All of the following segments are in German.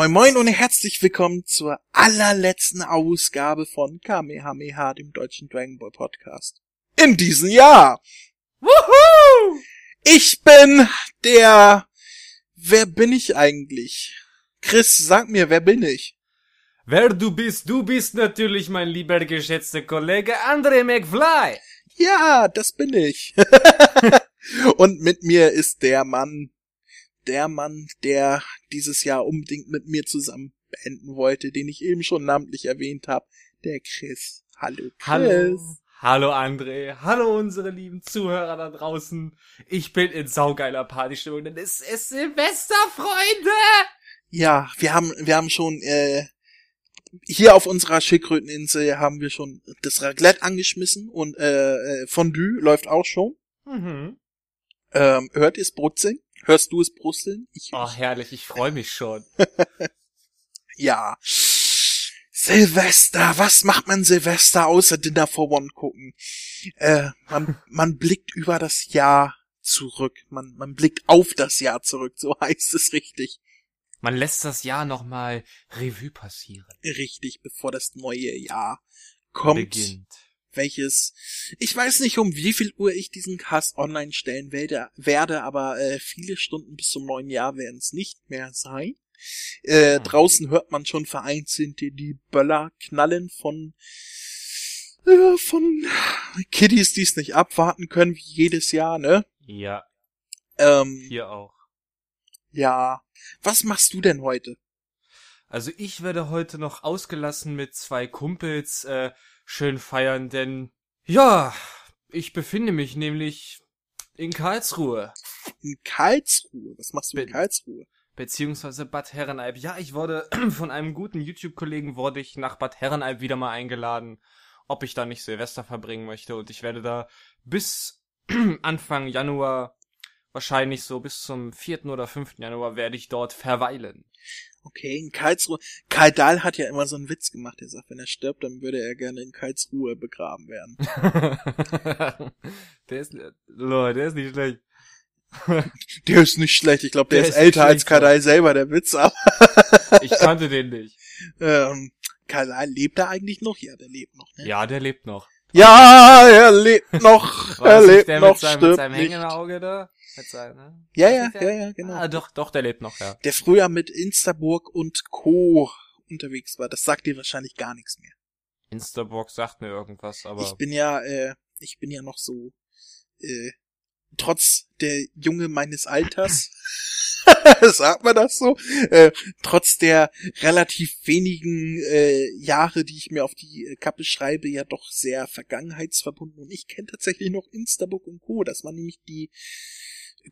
Moin Moin und herzlich willkommen zur allerletzten Ausgabe von Kamehameha, dem deutschen Dragon Ball Podcast. In diesem Jahr! Wuhu! Ich bin der... Wer bin ich eigentlich? Chris, sag mir, wer bin ich? Wer du bist, du bist natürlich mein lieber geschätzter Kollege André McFly. Ja, das bin ich. und mit mir ist der Mann, der Mann, der dieses Jahr unbedingt mit mir zusammen beenden wollte, den ich eben schon namentlich erwähnt habe, der Chris. Hallo Chris. Hallo. Hallo André, hallo unsere lieben Zuhörer da draußen. Ich bin in saugeiler Partystimmung, denn es ist Silvester, Freunde! Ja, wir haben, wir haben schon, äh, hier auf unserer Schildkröteninsel haben wir schon das Raclette angeschmissen und äh, äh Fondue läuft auch schon. Mhm. Ähm, hört ihr es brutzeln? Hörst du es brutzeln? Ich, oh, herrlich, ich freue mich schon. ja. Silvester, was macht man Silvester außer Dinner for One gucken? Äh, man, man blickt über das Jahr zurück. Man, man blickt auf das Jahr zurück, so heißt es richtig. Man lässt das Jahr nochmal Revue passieren. Richtig, bevor das neue Jahr kommt. Beginnt. Welches, ich weiß nicht, um wie viel Uhr ich diesen Cast online stellen werde, werde aber äh, viele Stunden bis zum neuen Jahr werden es nicht mehr sein. Äh, hm. Draußen hört man schon vereinzelt die, die Böller knallen von äh, von Kiddies, die es nicht abwarten können, wie jedes Jahr, ne? Ja. Ähm, Hier auch. Ja. Was machst du denn heute? Also ich werde heute noch ausgelassen mit zwei Kumpels äh, schön feiern, denn ja, ich befinde mich nämlich in Karlsruhe. In Karlsruhe? Was machst du in Karlsruhe? beziehungsweise Bad Herrenalb. Ja, ich wurde von einem guten YouTube-Kollegen wurde ich nach Bad Herrenalb wieder mal eingeladen, ob ich da nicht Silvester verbringen möchte und ich werde da bis Anfang Januar, wahrscheinlich so bis zum 4. oder 5. Januar werde ich dort verweilen. Okay, in Karlsruhe. Karl Dahl hat ja immer so einen Witz gemacht. Er sagt, wenn er stirbt, dann würde er gerne in Karlsruhe begraben werden. der ist, Leute, der ist nicht schlecht. der ist nicht schlecht. Ich glaube, der, der, ist, älter als Kadai selber, der Witz. Aber ich kannte den nicht. Ähm, Kadai lebt er eigentlich noch? Ja, der lebt noch. Ne? Ja, der lebt noch. Ja, er lebt noch. er lebt der noch. Mit seinem, mit seinem hängenden Auge da? Seinem, ne? Ja, ja, ja, ja, genau. Ah, doch, doch, der lebt noch, ja. Der früher mit Instaburg und Co. unterwegs war. Das sagt dir wahrscheinlich gar nichts mehr. Instaburg sagt mir irgendwas, aber. Ich bin ja, äh, ich bin ja noch so, äh, trotz der Junge meines Alters, sagt man das so, äh, trotz der relativ wenigen äh, Jahre, die ich mir auf die Kappe schreibe, ja doch sehr vergangenheitsverbunden. Und ich kenne tatsächlich noch Instabook und Co. Das war nämlich die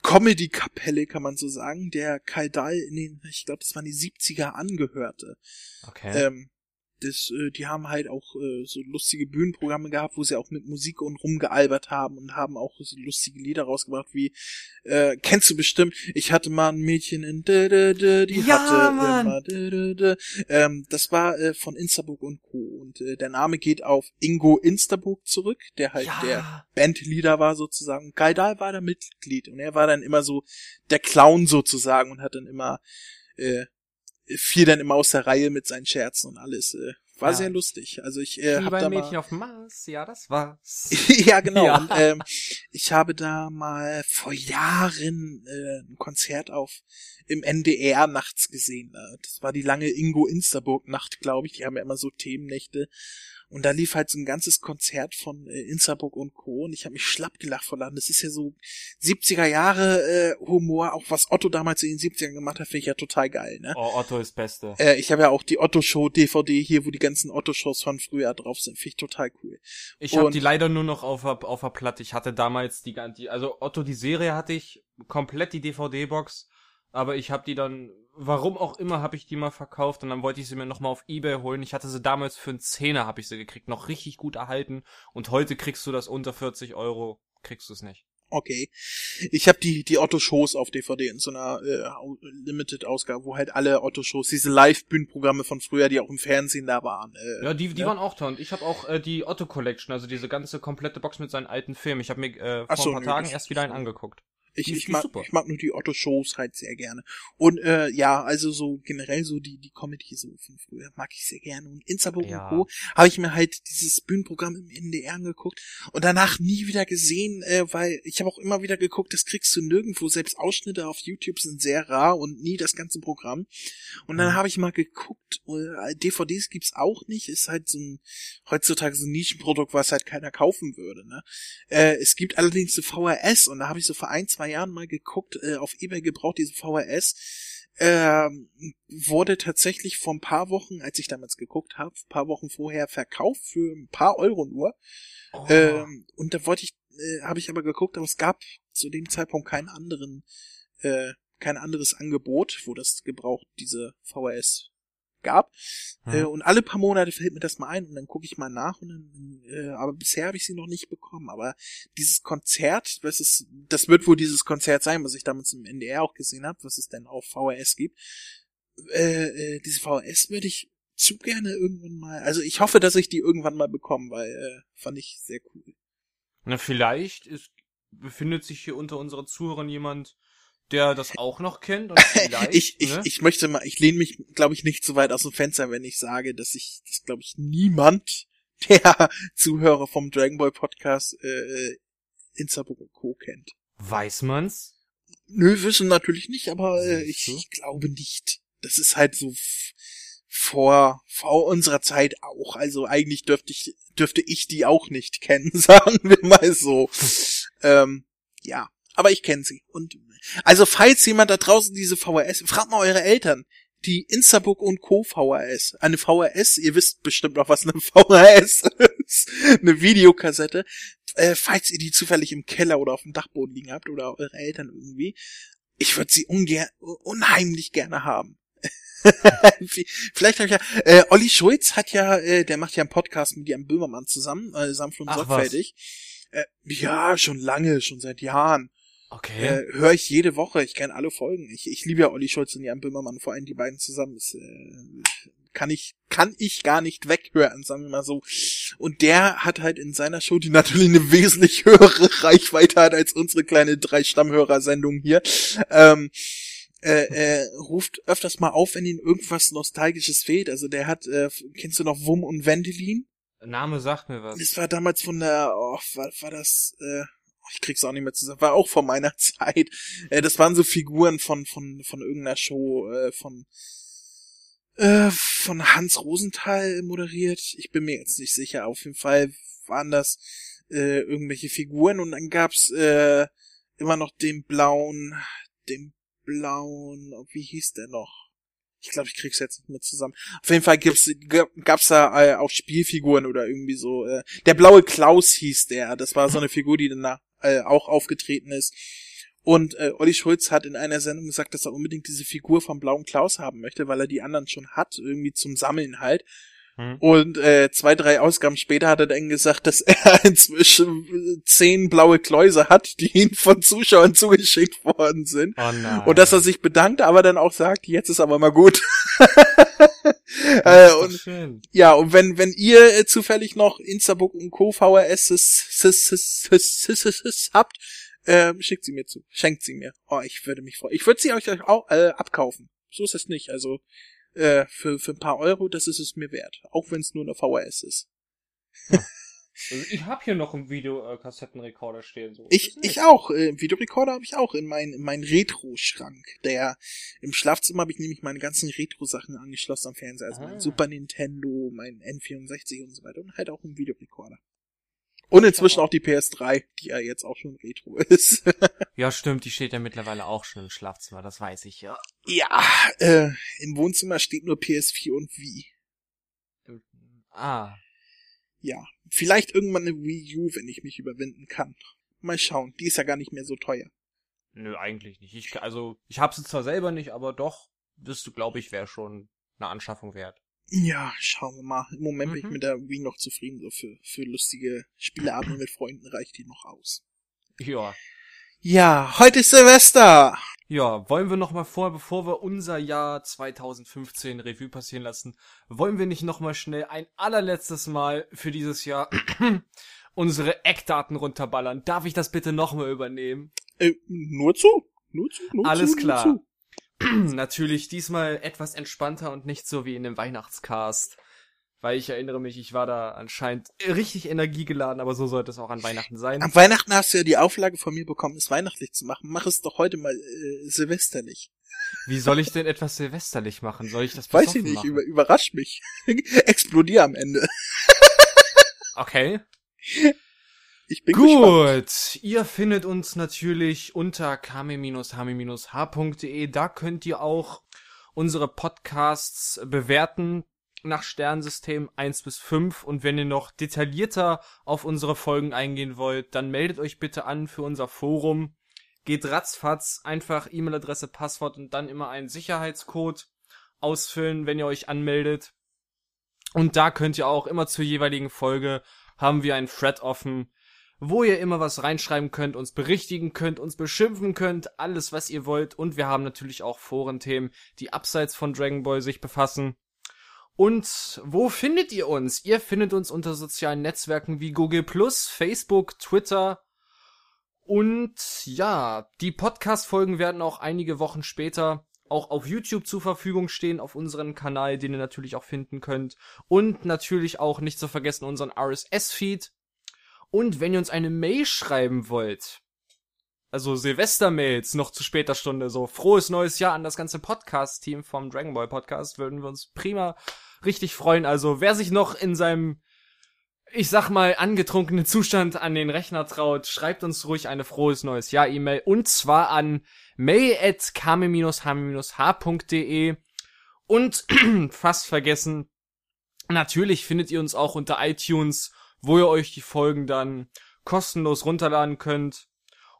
Comedy-Kapelle, kann man so sagen, der Kaldal in den, ich glaube, das waren die 70er angehörte. Okay. Ähm, das, äh, die haben halt auch äh, so lustige Bühnenprogramme gehabt, wo sie auch mit Musik und rumgealbert haben und haben auch so lustige Lieder rausgebracht, wie äh, kennst du bestimmt, ich hatte mal ein Mädchen in d -d -d, die ja, hatte Mann. immer d -d -d. Ähm, das war äh, von Instabook und Co. Und äh, der Name geht auf Ingo Instabook zurück, der halt Ja. der Bandleader war sozusagen. Gaidal war da Mitglied und er war dann immer so der Clown sozusagen und hat dann immer äh, fiel dann immer aus der Reihe mit seinen Scherzen und alles. Äh, war Ja. sehr lustig. Also ich äh, Wie hab bei da Mädchen mal auf dem Mars, ja, das war's. ja genau. Ja. Und, ähm, ich habe da mal vor Jahren äh, ein Konzert auf im NDR nachts gesehen. Äh, Das war die lange Ingo Instaburg Nacht, glaube ich. Die haben ja immer so Themennächte. Und da lief halt so ein ganzes Konzert von äh, Instaburg und Co. Und ich habe mich schlapp gelacht vor Lachen. Das ist ja so 70er Jahre äh, Humor, auch was Otto damals in den 70ern gemacht hat, finde ich ja total geil, ne? Oh, Otto ist Beste. Äh, ich habe ja auch die Otto-Show DVD hier, wo die ganzen Otto-Shows von früher drauf sind. Finde ich total cool. Ich habe die leider nur noch auf der, auf der Platte. Ich hatte damals die, gan- die also Otto die Serie hatte ich komplett die DVD-Box, aber ich habe die dann, warum auch immer, habe ich die mal verkauft und dann wollte ich sie mir noch mal auf eBay holen. Ich hatte sie damals für einen Zehner habe ich sie gekriegt, noch richtig gut erhalten und heute kriegst du das unter 40 Euro, kriegst du es nicht. Okay. Ich habe die, die Otto-Shows auf DVD in so einer äh, Au- Limited-Ausgabe, wo halt alle Otto-Shows, diese Live-Bühnenprogramme von früher, die auch im Fernsehen da waren. Äh, Ja, die, die ne? waren auch toll. Und ich habe auch äh, die Otto Collection, also diese ganze komplette Box mit seinen alten Filmen. Ich habe mir äh, vor so, ein paar nö, Tagen erst wieder einen angeguckt. Ich, ich, mag, super. ich mag nur die Otto-Shows halt sehr gerne. Und äh, ja, also so generell so die, die Comedy so von früher mag ich sehr gerne. Und Instabook Ja. und Co. habe ich mir halt dieses Bühnenprogramm im NDR angeguckt und danach nie wieder gesehen, äh, weil ich habe auch immer wieder geguckt, das kriegst du nirgendwo. Selbst Ausschnitte auf YouTube sind sehr rar und nie das ganze Programm. Und dann Mhm. habe ich mal geguckt, äh, DVDs gibt's auch nicht, ist halt so ein heutzutage so ein Nischenprodukt, was halt keiner kaufen würde. Ne? Äh, es gibt allerdings so VHS und da habe ich so vor ein, zwei Jahren mal geguckt, äh, auf Ebay gebraucht, diese VHS. Ähm, wurde tatsächlich vor ein paar Wochen, als ich damals geguckt habe, ein paar Wochen vorher verkauft für ein paar Euro nur. Oh. Ähm, und da wollte ich, äh, habe ich aber geguckt, aber es gab zu dem Zeitpunkt keinen anderen, äh, kein anderes Angebot, wo das gebraucht diese VHS gab. Hm. Äh, und alle paar Monate fällt mir das mal ein und dann gucke ich mal nach und dann, äh, aber bisher habe ich sie noch nicht bekommen. Aber dieses Konzert, was ist, das wird wohl dieses Konzert sein, was ich damals im NDR auch gesehen habe, was es denn auf VHS gibt. Äh, äh, diese VHS würde ich zu gerne irgendwann mal, also ich hoffe, dass ich die irgendwann mal bekomme, weil äh, fand ich sehr cool. Na, vielleicht ist, befindet sich hier unter unseren Zuhörern jemand, der das auch noch kennt und vielleicht, ich, ich, ne? ich möchte mal, ich lehne mich, glaube ich, nicht so weit aus dem Fenster, wenn ich sage, dass ich, das glaube ich, niemand, der Zuhörer vom Dragon Ball Podcast äh, Instabook und Co. kennt. weiß man's? Nö, wissen natürlich nicht, aber äh, ich, ich glaube nicht. Das ist halt so vor, vor unserer Zeit auch. Also eigentlich dürfte ich, dürfte ich die auch nicht kennen, sagen wir mal so. ähm, ja, aber ich kenne sie. Und also falls jemand da draußen diese VHS, fragt mal eure Eltern. Die Instabook und Co. VHS. Eine VHS, ihr wisst bestimmt noch, was eine VHS ist. Eine Videokassette. Äh, falls ihr die zufällig im Keller oder auf dem Dachboden liegen habt oder eure Eltern irgendwie. Ich würde sie ungern, unheimlich gerne haben. Vielleicht habe ich ja, äh, Olli Schulz hat ja, äh, der macht ja einen Podcast mit Jan Böhmermann zusammen, äh, sanft und Ach, was. sorgfältig. Äh, ja, schon lange, schon seit Jahren. Okay. Äh, Höre ich jede Woche, ich kenne alle Folgen. Ich, ich liebe ja Olli Schulz und Jan Böhmermann, vor allem die beiden zusammen. Ist, äh, kann ich, kann ich gar nicht weghören, sagen wir mal so. Und der hat halt in seiner Show, die natürlich eine wesentlich höhere Reichweite hat als unsere kleine drei Stammhörer-Sendung hier, ähm, äh, äh, ruft öfters mal auf, wenn ihm irgendwas Nostalgisches fehlt. Also der hat, äh, kennst du noch Wum und Wendelin? Name sagt mir was. Das war damals von der, oh, war, war das, äh, ich krieg's auch nicht mehr zusammen, war auch von meiner Zeit. Äh, das waren so Figuren von, von, von irgendeiner Show, äh, von, äh, von Hans Rosenthal moderiert. Ich bin mir jetzt nicht sicher. Auf jeden Fall waren das, äh, irgendwelche Figuren und dann gab's, äh, immer noch den blauen, den blauen, wie hieß der noch? Ich glaube, ich krieg's jetzt nicht mehr zusammen. Auf jeden Fall gibt's, gab's da äh, auch Spielfiguren oder irgendwie so. Äh, der blaue Klaus hieß der. Das war so eine Figur, die danach äh, auch aufgetreten ist. Und äh, Olli Schulz hat in einer Sendung gesagt, dass er unbedingt diese Figur vom blauen Klaus haben möchte, weil er die anderen schon hat, irgendwie zum Sammeln halt. Hm? Und äh, zwei, drei Ausgaben später hat er dann gesagt, dass er inzwischen äh, zehn blaue Kläuse hat, die ihm von Zuschauern zugeschickt worden sind. Oh nein. Und dass er sich bedankt, aber dann auch sagt, jetzt ist aber mal gut. Äh, und schön. ja, und wenn, wenn ihr äh, zufällig noch Instabook und Co. VHS s- s- s- s- s- s- s- habt, äh, schickt sie mir zu. Schenkt sie mir. Oh, ich würde mich freuen. Ich würde sie euch auch äh, abkaufen. So ist es nicht. Also äh, für, für ein paar Euro, das ist es mir wert. Auch wenn es nur eine VHS ist. Also ich habe hier noch einen Videokassettenrekorder stehen. So. Ich, ich auch. Äh, Videorekorder habe ich auch in meinen in meinen Retro-Schrank. Der im Schlafzimmer habe ich nämlich meine ganzen Retro-Sachen angeschlossen am Fernseher. Also Ah. mein Super Nintendo, mein N64 und so weiter. Und halt auch einen Videorekorder. Und inzwischen auch die PS3, die ja jetzt auch schon Retro ist. Ja, stimmt, die steht ja mittlerweile auch schon im Schlafzimmer, das weiß ich, ja. ja, äh, im Wohnzimmer steht nur PS4 und Wii. Ah, Ja, vielleicht irgendwann eine Wii U, wenn ich mich überwinden kann. Mal schauen, die ist ja gar nicht mehr so teuer. nö, eigentlich nicht. Ich, also, ich hab's zwar selber nicht, aber doch, das glaube ich wäre schon eine Anschaffung wert. Ja, schauen wir mal. Im Moment bin ich Mhm. mit der Wii noch zufrieden. So für, für lustige Spieleabende mit Freunden reicht die noch aus. Ja. Ja, heute ist Silvester. Ja, wollen wir noch mal vor, bevor wir unser Jahr 2015 Revue passieren lassen, wollen wir nicht noch mal schnell ein allerletztes Mal für dieses Jahr unsere Eckdaten runterballern? Darf ich das bitte noch mal übernehmen? Äh, nur zu. Nur zu. Nur Alles zu, klar. Nur zu. Natürlich diesmal etwas entspannter und nicht so wie in dem Weihnachtscast. Weil ich erinnere mich, ich war da anscheinend richtig energiegeladen, aber so sollte es auch an Weihnachten sein. Am Weihnachten hast du ja die Auflage von mir bekommen, es weihnachtlich zu machen. Mach es doch heute mal äh, silvesterlich. Wie soll ich denn etwas silvesterlich machen? Soll ich das Weiß ich nicht, machen? über, überrasch mich. Explodier am Ende. Okay. Ich bin gespannt. Gut, ihr findet uns natürlich unter kame-hame-h.de. Da könnt ihr auch unsere Podcasts bewerten nach Sternsystem 1 bis 5. Und wenn ihr noch detaillierter auf unsere Folgen eingehen wollt, dann meldet euch bitte an für unser Forum. Geht ratzfatz, einfach E-Mail-Adresse, Passwort und dann immer einen Sicherheitscode ausfüllen, wenn ihr euch anmeldet. Und da könnt ihr auch immer zur jeweiligen Folge haben wir einen Thread offen, wo ihr immer was reinschreiben könnt, uns berichtigen könnt, uns beschimpfen könnt, alles was ihr wollt. Und wir haben natürlich auch Forenthemen, die abseits von Dragon Ball sich befassen. Und wo findet ihr uns? Ihr findet uns unter sozialen Netzwerken wie Google Facebook, Twitter. Und ja, die Podcast-Folgen werden auch einige Wochen später auch auf YouTube zur Verfügung stehen, auf unserem Kanal, den ihr natürlich auch finden könnt. Und natürlich auch nicht zu vergessen unseren RSS-Feed. Und wenn ihr uns eine Mail schreiben wollt, also Silvester-Mails noch zu später Stunde, so frohes neues Jahr an das ganze Podcast-Team vom Dragon Ball Podcast, würden wir uns prima richtig freuen. Also wer sich noch in seinem, ich sag mal, angetrunkenen Zustand an den Rechner traut, schreibt uns ruhig eine frohes neues Jahr E-Mail und zwar an mail at kame-h-h.de und fast vergessen, natürlich findet ihr uns auch unter iTunes, wo ihr euch die Folgen dann kostenlos runterladen könnt.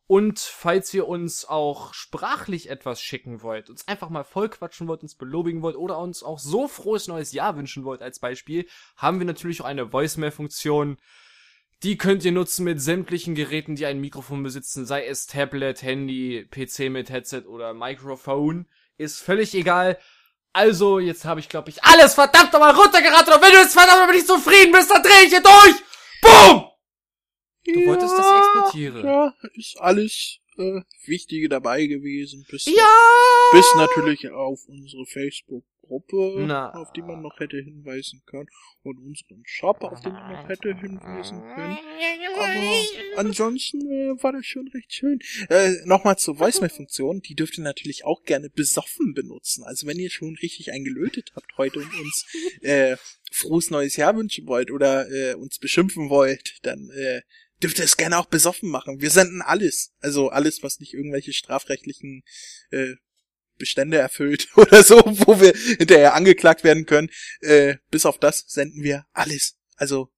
Und falls ihr uns auch sprachlich etwas schicken wollt, uns einfach mal vollquatschen wollt, uns belobigen wollt oder uns auch so frohes neues Jahr wünschen wollt als Beispiel, haben wir natürlich auch eine Voicemail-Funktion. Die könnt ihr nutzen mit sämtlichen Geräten, die ein Mikrofon besitzen, sei es Tablet, Handy, PC mit Headset oder Mikrofon. Ist völlig egal. Also, jetzt habe ich, glaube ich, alles verdammt nochmal runtergeraten und wenn du jetzt verdammt nochmal nicht zufrieden bist, dann dreh ich hier durch! Du wolltest, dass ich explodiere. Ja, ist alles äh, Wichtige dabei gewesen. Bis, Ja! bis natürlich auf unsere Facebook-Gruppe, Na. auf die man noch hätte hinweisen können. Und unseren Shop, auf den man noch hätte hinweisen können. Aber ansonsten äh, war das schon recht schön. Äh, Nochmal zur Voicemail-Funktion. Die dürft ihr natürlich auch gerne besoffen benutzen. Also wenn ihr schon richtig eingelötet habt heute und uns äh, frohes neues Jahr wünschen wollt oder äh, uns beschimpfen wollt, dann äh, dürft ihr es gerne auch besoffen machen. Wir senden alles. Also alles, was nicht irgendwelche strafrechtlichen äh, Bestände erfüllt oder so, wo wir hinterher angeklagt werden können. Äh, bis auf das senden wir alles. Also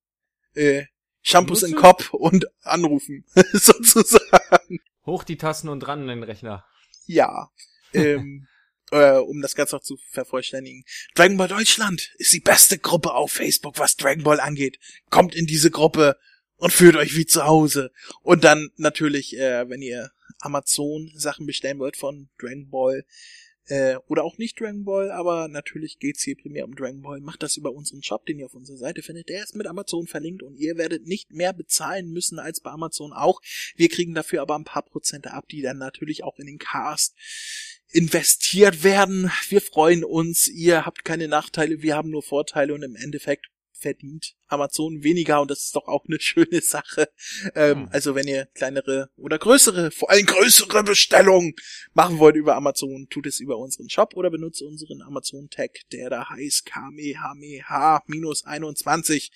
äh, Shampoos in den Kopf und anrufen, sozusagen. Hoch die Tassen und ran an den Rechner. Ja. Ähm, äh, um das Ganze noch zu vervollständigen. Dragon Ball Deutschland ist die beste Gruppe auf Facebook, was Dragon Ball angeht. Kommt in diese Gruppe und fühlt euch wie zu Hause. Und dann natürlich, äh, wenn ihr Amazon Sachen bestellen wollt von Dragon Ball, äh, oder auch nicht Dragon Ball, aber natürlich geht's hier primär um Dragon Ball. Macht das über unseren Shop, den ihr auf unserer Seite findet. Der ist mit Amazon verlinkt und ihr werdet nicht mehr bezahlen müssen als bei Amazon auch. Wir kriegen dafür aber ein paar Prozente ab, die dann natürlich auch in den Cast investiert werden. Wir freuen uns. Ihr habt keine Nachteile, wir haben nur Vorteile und im Endeffekt verdient Amazon weniger und das ist doch auch eine schöne Sache. Ähm, Hm. Also wenn ihr kleinere oder größere, vor allem größere Bestellungen machen wollt über Amazon, tut es über unseren Shop oder benutzt unseren Amazon-Tag, der da heißt KMEHMH-21.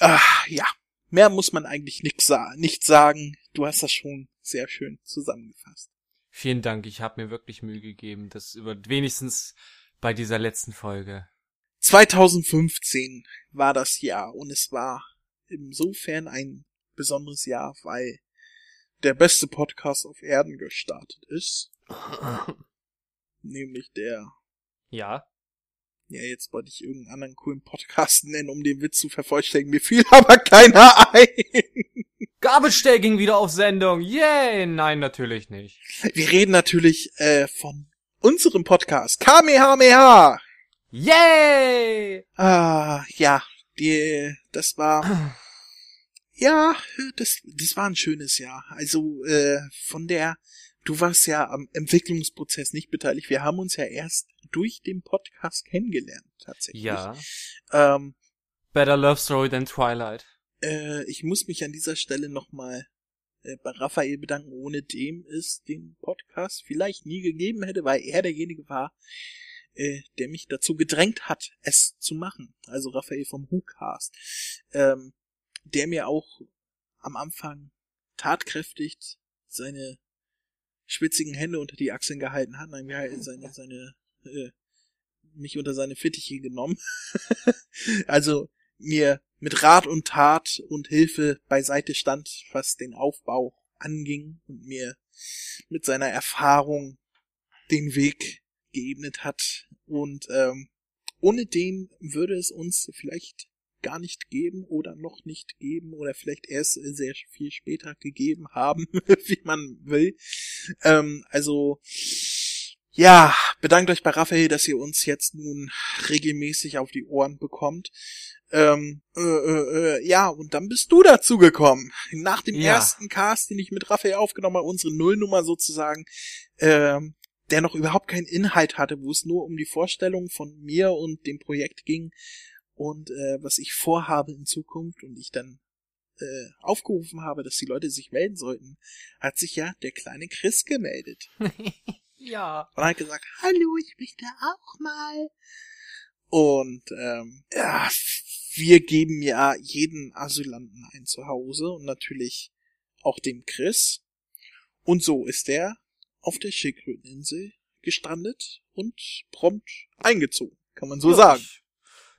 Ah, ja, mehr muss man eigentlich nicht, sa nicht sagen. Du hast das schon sehr schön zusammengefasst. Vielen Dank, ich habe mir wirklich Mühe gegeben, das über wenigstens bei dieser letzten Folge. 2015 war das Jahr und es war insofern ein besonderes Jahr, weil der beste Podcast auf Erden gestartet ist, nämlich der, Ja. ja jetzt wollte ich irgendeinen anderen coolen Podcast nennen, um den Witz zu vervollständigen, mir fiel aber keiner ein. Day ging wieder auf Sendung. Yay! Nein, natürlich nicht. Wir reden natürlich äh, von unserem Podcast Kamehameha. Yay! Ah, ja, die, das war Ja, das, das war ein schönes Jahr. Also äh, von der, du warst ja am Entwicklungsprozess nicht beteiligt. Wir haben uns ja erst durch den Podcast kennengelernt, tatsächlich. Ja. Ähm, Better Love Story than Twilight. äh, ich muss mich an dieser Stelle nochmal äh, bei Raphael bedanken, ohne dem es den Podcast vielleicht nie gegeben hätte, weil er derjenige war, äh, der mich dazu gedrängt hat, es zu machen. Also Raphael vom WhoCast. Ähm, der mir auch am Anfang tatkräftig seine schwitzigen Hände unter die Achseln gehalten hat, nein, seine, seine, äh, mich unter seine Fittiche genommen. also mir mit Rat und Tat und Hilfe beiseite stand, was den Aufbau anging und mir mit seiner Erfahrung den Weg geebnet hat. Und ähm, ohne den würde es uns vielleicht gar nicht geben oder noch nicht geben oder vielleicht erst sehr viel später gegeben haben, wie man will. Ähm, also ja, bedankt euch bei Raphael, dass ihr uns jetzt nun regelmäßig auf die Ohren bekommt. Ähm, äh, äh, äh, ja, und dann bist du dazu gekommen. Nach dem Ja. ersten Cast, den ich mit Raphael aufgenommen habe, unsere Nullnummer sozusagen, ähm, der noch überhaupt keinen Inhalt hatte, wo es nur um die Vorstellung von mir und dem Projekt ging und äh, was ich vorhabe in Zukunft und ich dann äh, aufgerufen habe, dass die Leute sich melden sollten, hat sich ja der kleine Chris gemeldet ja. und hat gesagt, hallo, ich möchte auch mal. Und ähm, ja, wir geben ja jeden Asylanten ein Zuhause und natürlich auch dem Chris. Und so ist er auf der Schildkröteninsel gestrandet und prompt eingezogen, kann man so ja, sagen. Ich,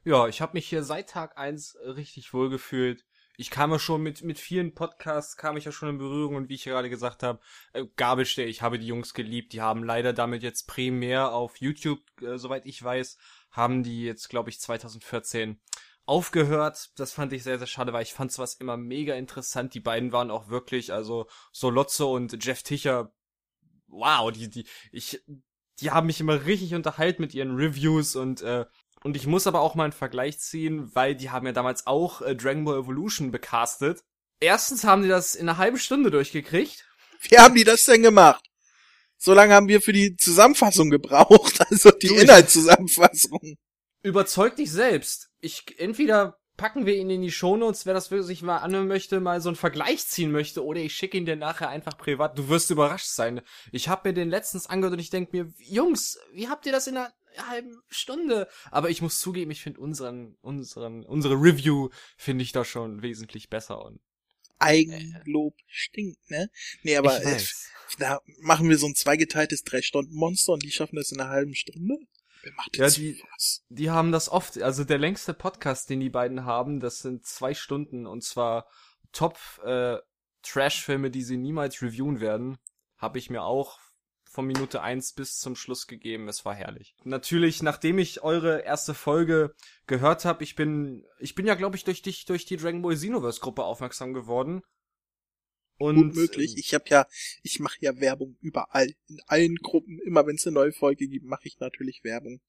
ja, ich habe mich hier seit Tag eins richtig wohl gefühlt. Ich kam ja schon mit, mit vielen Podcasts, kam ich ja schon in Berührung und wie ich gerade gesagt habe, äh, Gabelstelle, ich habe die Jungs geliebt. Die haben leider damit jetzt primär auf YouTube, äh, soweit ich weiß, haben die jetzt, glaube ich, 2014 aufgehört. Das fand ich sehr, sehr schade, weil ich fand sowas immer mega interessant. Die beiden waren auch wirklich, also Solozzo und Jeff Ticher, wow, die, die, ich, die haben mich immer richtig unterhalten mit ihren Reviews und äh, und ich muss aber auch mal einen Vergleich ziehen, weil die haben ja damals auch äh, Dragon Ball Evolution becastet. Erstens haben die das in einer halben Stunde durchgekriegt. Wie haben die das denn gemacht? So lange haben wir für die Zusammenfassung gebraucht, also die Inhaltszusammenfassung. Überzeugt dich selbst. Ich entweder packen wir ihn in die Shownotes, wer das für sich mal anhören möchte, mal so einen Vergleich ziehen möchte, oder ich schicke ihn dir nachher einfach privat. Du wirst überrascht sein. Ich habe mir den letztens angehört und ich denk mir, Jungs, wie habt ihr das in einer halben Stunde? Aber ich muss zugeben, ich finde unseren, unseren, unsere Review finde ich da schon wesentlich besser und Eigenlob stinkt, ne? Nee, aber da machen wir so ein zweigeteiltes Drei-Stunden-Monster und die schaffen das in einer halben Stunde? Wer macht Ja, die- was? Die haben das oft, also der längste Podcast, den die beiden haben, das sind zwei Stunden und zwar Top äh, Trash-Filme, die sie niemals reviewen werden, habe ich mir auch von Minute eins bis zum Schluss gegeben. Es war herrlich. Natürlich, nachdem ich eure erste Folge gehört habe, ich bin, ich bin ja, glaube ich, durch dich, durch die Dragon Ball Xenoverse Gruppe aufmerksam geworden. Und Gut möglich. Ich habe ja, ich mache ja Werbung überall, in allen Gruppen. Immer wenn es eine neue Folge gibt, mache ich natürlich Werbung.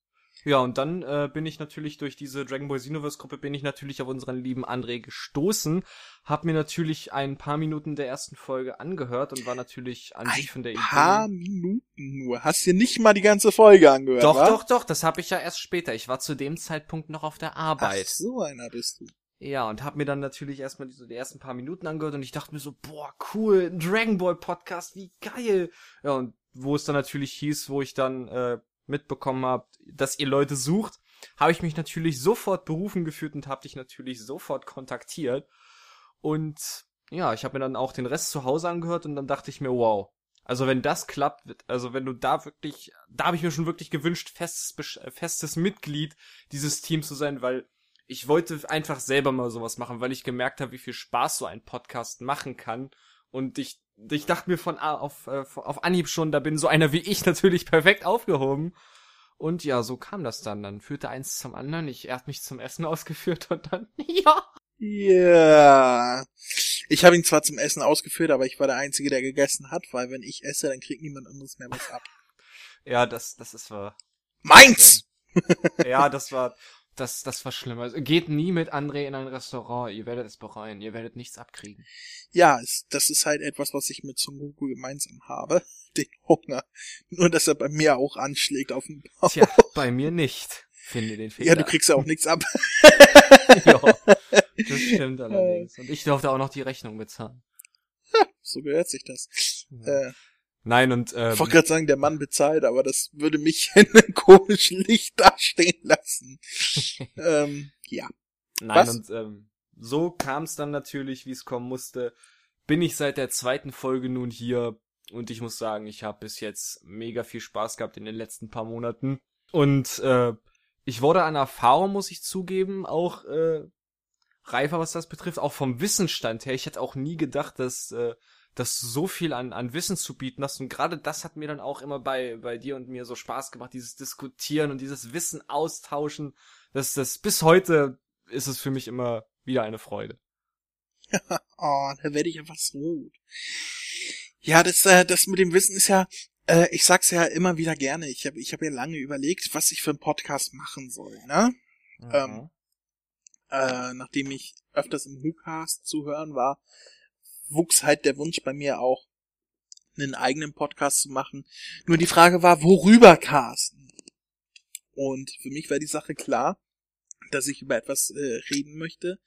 Ja, und dann äh, bin ich natürlich durch diese Dragon Ball Xenoverse Gruppe bin ich natürlich auf unseren lieben André gestoßen, hab mir natürlich ein paar Minuten der ersten Folge angehört und war natürlich an sich von der Ein paar Idee. Minuten nur. Hast dir nicht mal die ganze Folge angehört, Doch, wa? doch, doch, das habe ich ja erst später. Ich war zu dem Zeitpunkt noch auf der Ach, Arbeit. so einer bist du. Ja, und hab mir dann natürlich erstmal so die ersten paar Minuten angehört und ich dachte mir so, boah, cool, ein Dragon Ball Podcast, wie geil. Ja, und wo es dann natürlich hieß, wo ich dann äh, mitbekommen habe, dass ihr Leute sucht, habe ich mich natürlich sofort berufen gefühlt und habe dich natürlich sofort kontaktiert. Und ja, ich habe mir dann auch den Rest zu Hause angehört und dann dachte ich mir, wow. Also wenn das klappt, also wenn du da wirklich, da habe ich mir schon wirklich gewünscht, festes, äh, festes Mitglied dieses Teams zu sein, weil ich wollte einfach selber mal sowas machen, weil ich gemerkt habe, wie viel Spaß so ein Podcast machen kann. Und ich, ich dachte mir von auf, äh, auf Anhieb schon, da bin so einer wie ich natürlich perfekt aufgehoben. Und ja, so kam das dann. Dann führte eins zum anderen. Ich, er hat mich zum Essen ausgeführt und dann, ja. Ja. Ich habe ihn zwar zum Essen ausgeführt, aber ich war der Einzige, der gegessen hat, weil wenn ich esse, dann kriegt niemand anderes mehr was ab. Ja, das, das ist wahr. Meins! Ja, das war, das, das war schlimm. Also, geht nie mit André in ein Restaurant. Ihr werdet es bereuen. Ihr werdet nichts abkriegen. Ja, es, das ist halt etwas, was ich mit Son Goku gemeinsam habe. Den Hunger. Nur, dass er bei mir auch anschlägt auf dem Bauch. Tja, bei mir nicht. Finde den Fehler. Ja, du kriegst ja auch nichts ab. ja, das stimmt allerdings. Und ich durfte auch noch die Rechnung bezahlen. Ja, so gehört sich das. Ja. Äh, Nein, und ähm, ich wollte gerade sagen, der Mann bezahlt, aber das würde mich in einem komischen Licht dastehen lassen. ähm, ja. Nein, Was? und ähm, so kam es dann natürlich, wie es kommen musste. Bin ich seit der zweiten Folge nun hier und ich muss sagen, ich habe bis jetzt mega viel Spaß gehabt in den letzten paar Monaten. Und äh, ich wurde an Erfahrung, muss ich zugeben, auch äh, reifer, was das betrifft, auch vom Wissensstand her. Ich hätte auch nie gedacht, dass äh, das so viel an, an Wissen zu bieten hast. Und gerade das hat mir dann auch immer bei, bei dir und mir so Spaß gemacht, dieses Diskutieren und dieses Wissen austauschen. Das, das, bis heute ist es für mich immer wieder eine Freude. oh, da werde ich einfach so gut. Ja, das, äh, das mit dem Wissen ist ja, äh, ich sag's ja immer wieder gerne. Ich habe ich hab ja lange überlegt, was ich für einen Podcast machen soll, ne? Mhm. Ähm, äh, nachdem ich öfters im WhoCast zu hören war, wuchs halt der Wunsch bei mir auch, einen eigenen Podcast zu machen. Nur die Frage war, worüber casten? Und für mich war die Sache klar, dass ich über etwas äh, reden möchte,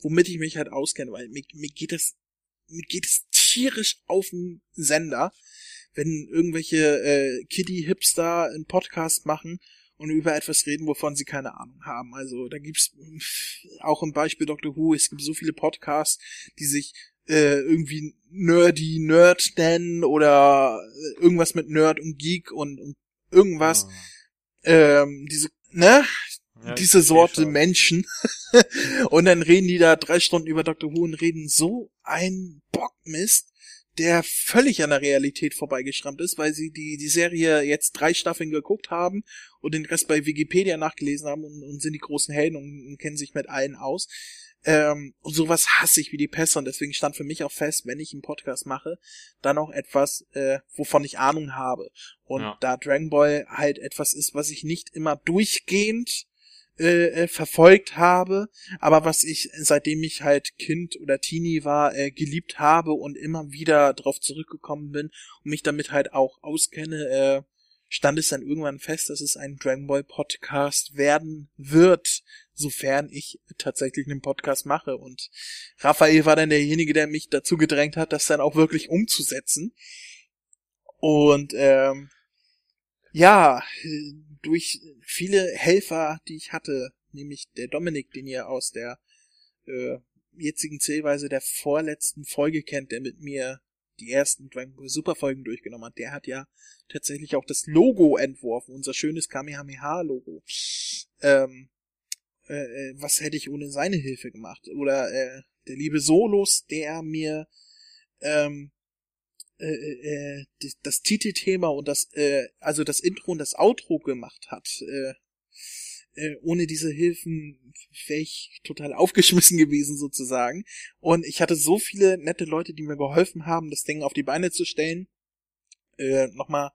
womit ich mich halt auskenne, weil mir, mir geht es mir geht es tierisch auf den Sender, wenn irgendwelche äh, Kiddie-Hipster einen Podcast machen und über etwas reden, wovon sie keine Ahnung haben. Also da gibt's auch im Beispiel Dr. Who, es gibt so viele Podcasts, die sich äh, irgendwie nerdy Nerd nennen oder irgendwas mit Nerd und Geek und, und irgendwas. Oh. Ähm, diese, ne? Ja, diese Sorte Menschen. und dann reden die da drei Stunden über Dr. Who und reden so ein Bockmist, der völlig an der Realität vorbeigeschrammt ist, weil sie die, die Serie jetzt drei Staffeln geguckt haben und den Rest bei Wikipedia nachgelesen haben und, und sind die großen Helden und, und kennen sich mit allen aus. Ähm, und sowas hasse ich wie die Pässe und deswegen stand für mich auch fest, wenn ich einen Podcast mache, dann auch etwas, äh, wovon ich Ahnung habe. Und ja. da Dragon Ball halt etwas ist, was ich nicht immer durchgehend äh, äh, verfolgt habe, aber was ich seitdem ich halt Kind oder Teenie war äh, geliebt habe und immer wieder drauf zurückgekommen bin und mich damit halt auch auskenne, äh, stand es dann irgendwann fest, dass es ein Dragon Ball Podcast werden wird, sofern ich tatsächlich einen Podcast mache. Und Raphael war dann derjenige, der mich dazu gedrängt hat, das dann auch wirklich umzusetzen. Und ähm, ja, durch viele Helfer, die ich hatte, nämlich der Dominik, den ihr aus der äh, jetzigen Zählweise der vorletzten Folge kennt, der mit mir die ersten Dragon Super Folgen durchgenommen hat, der hat ja tatsächlich auch das Logo entworfen, unser schönes Kamehameha Logo. Ähm, äh, äh, was hätte ich ohne seine Hilfe gemacht? Oder äh, der liebe Solos, der mir ähm, äh, äh, das Titelthema und das, äh, also das Intro und das Outro gemacht hat. Äh, äh, ohne diese Hilfen wäre ich total aufgeschmissen gewesen sozusagen. Und ich hatte so viele nette Leute, die mir geholfen haben, das Ding auf die Beine zu stellen. Äh, Nochmal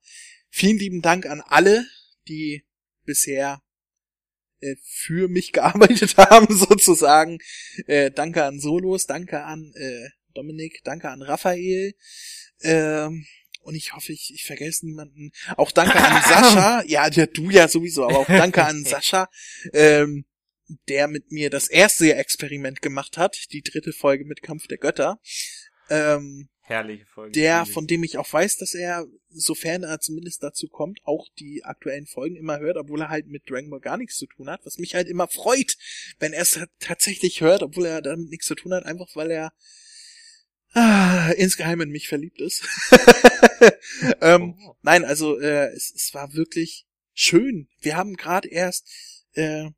vielen lieben Dank an alle, die bisher äh, für mich gearbeitet haben, sozusagen. Äh, danke an Solos, danke an äh, Dominik, danke an Raphael. Ähm, und ich hoffe, ich, ich vergesse niemanden. Auch danke an Sascha. Ja, der du ja sowieso, aber auch danke an Sascha, ähm, der mit mir das erste Experiment gemacht hat, die dritte Folge mit Kampf der Götter. Ähm, Herrliche Folge. Der, von dem ich auch weiß, dass er, sofern er zumindest dazu kommt, auch die aktuellen Folgen immer hört, obwohl er halt mit Dragon Ball gar nichts zu tun hat, was mich halt immer freut, wenn er es tatsächlich hört, obwohl er damit nichts zu tun hat, einfach weil er ah, insgeheim in mich verliebt ist. ähm, oh. Nein, also äh, es, es war wirklich schön. Wir haben gerade erst äh,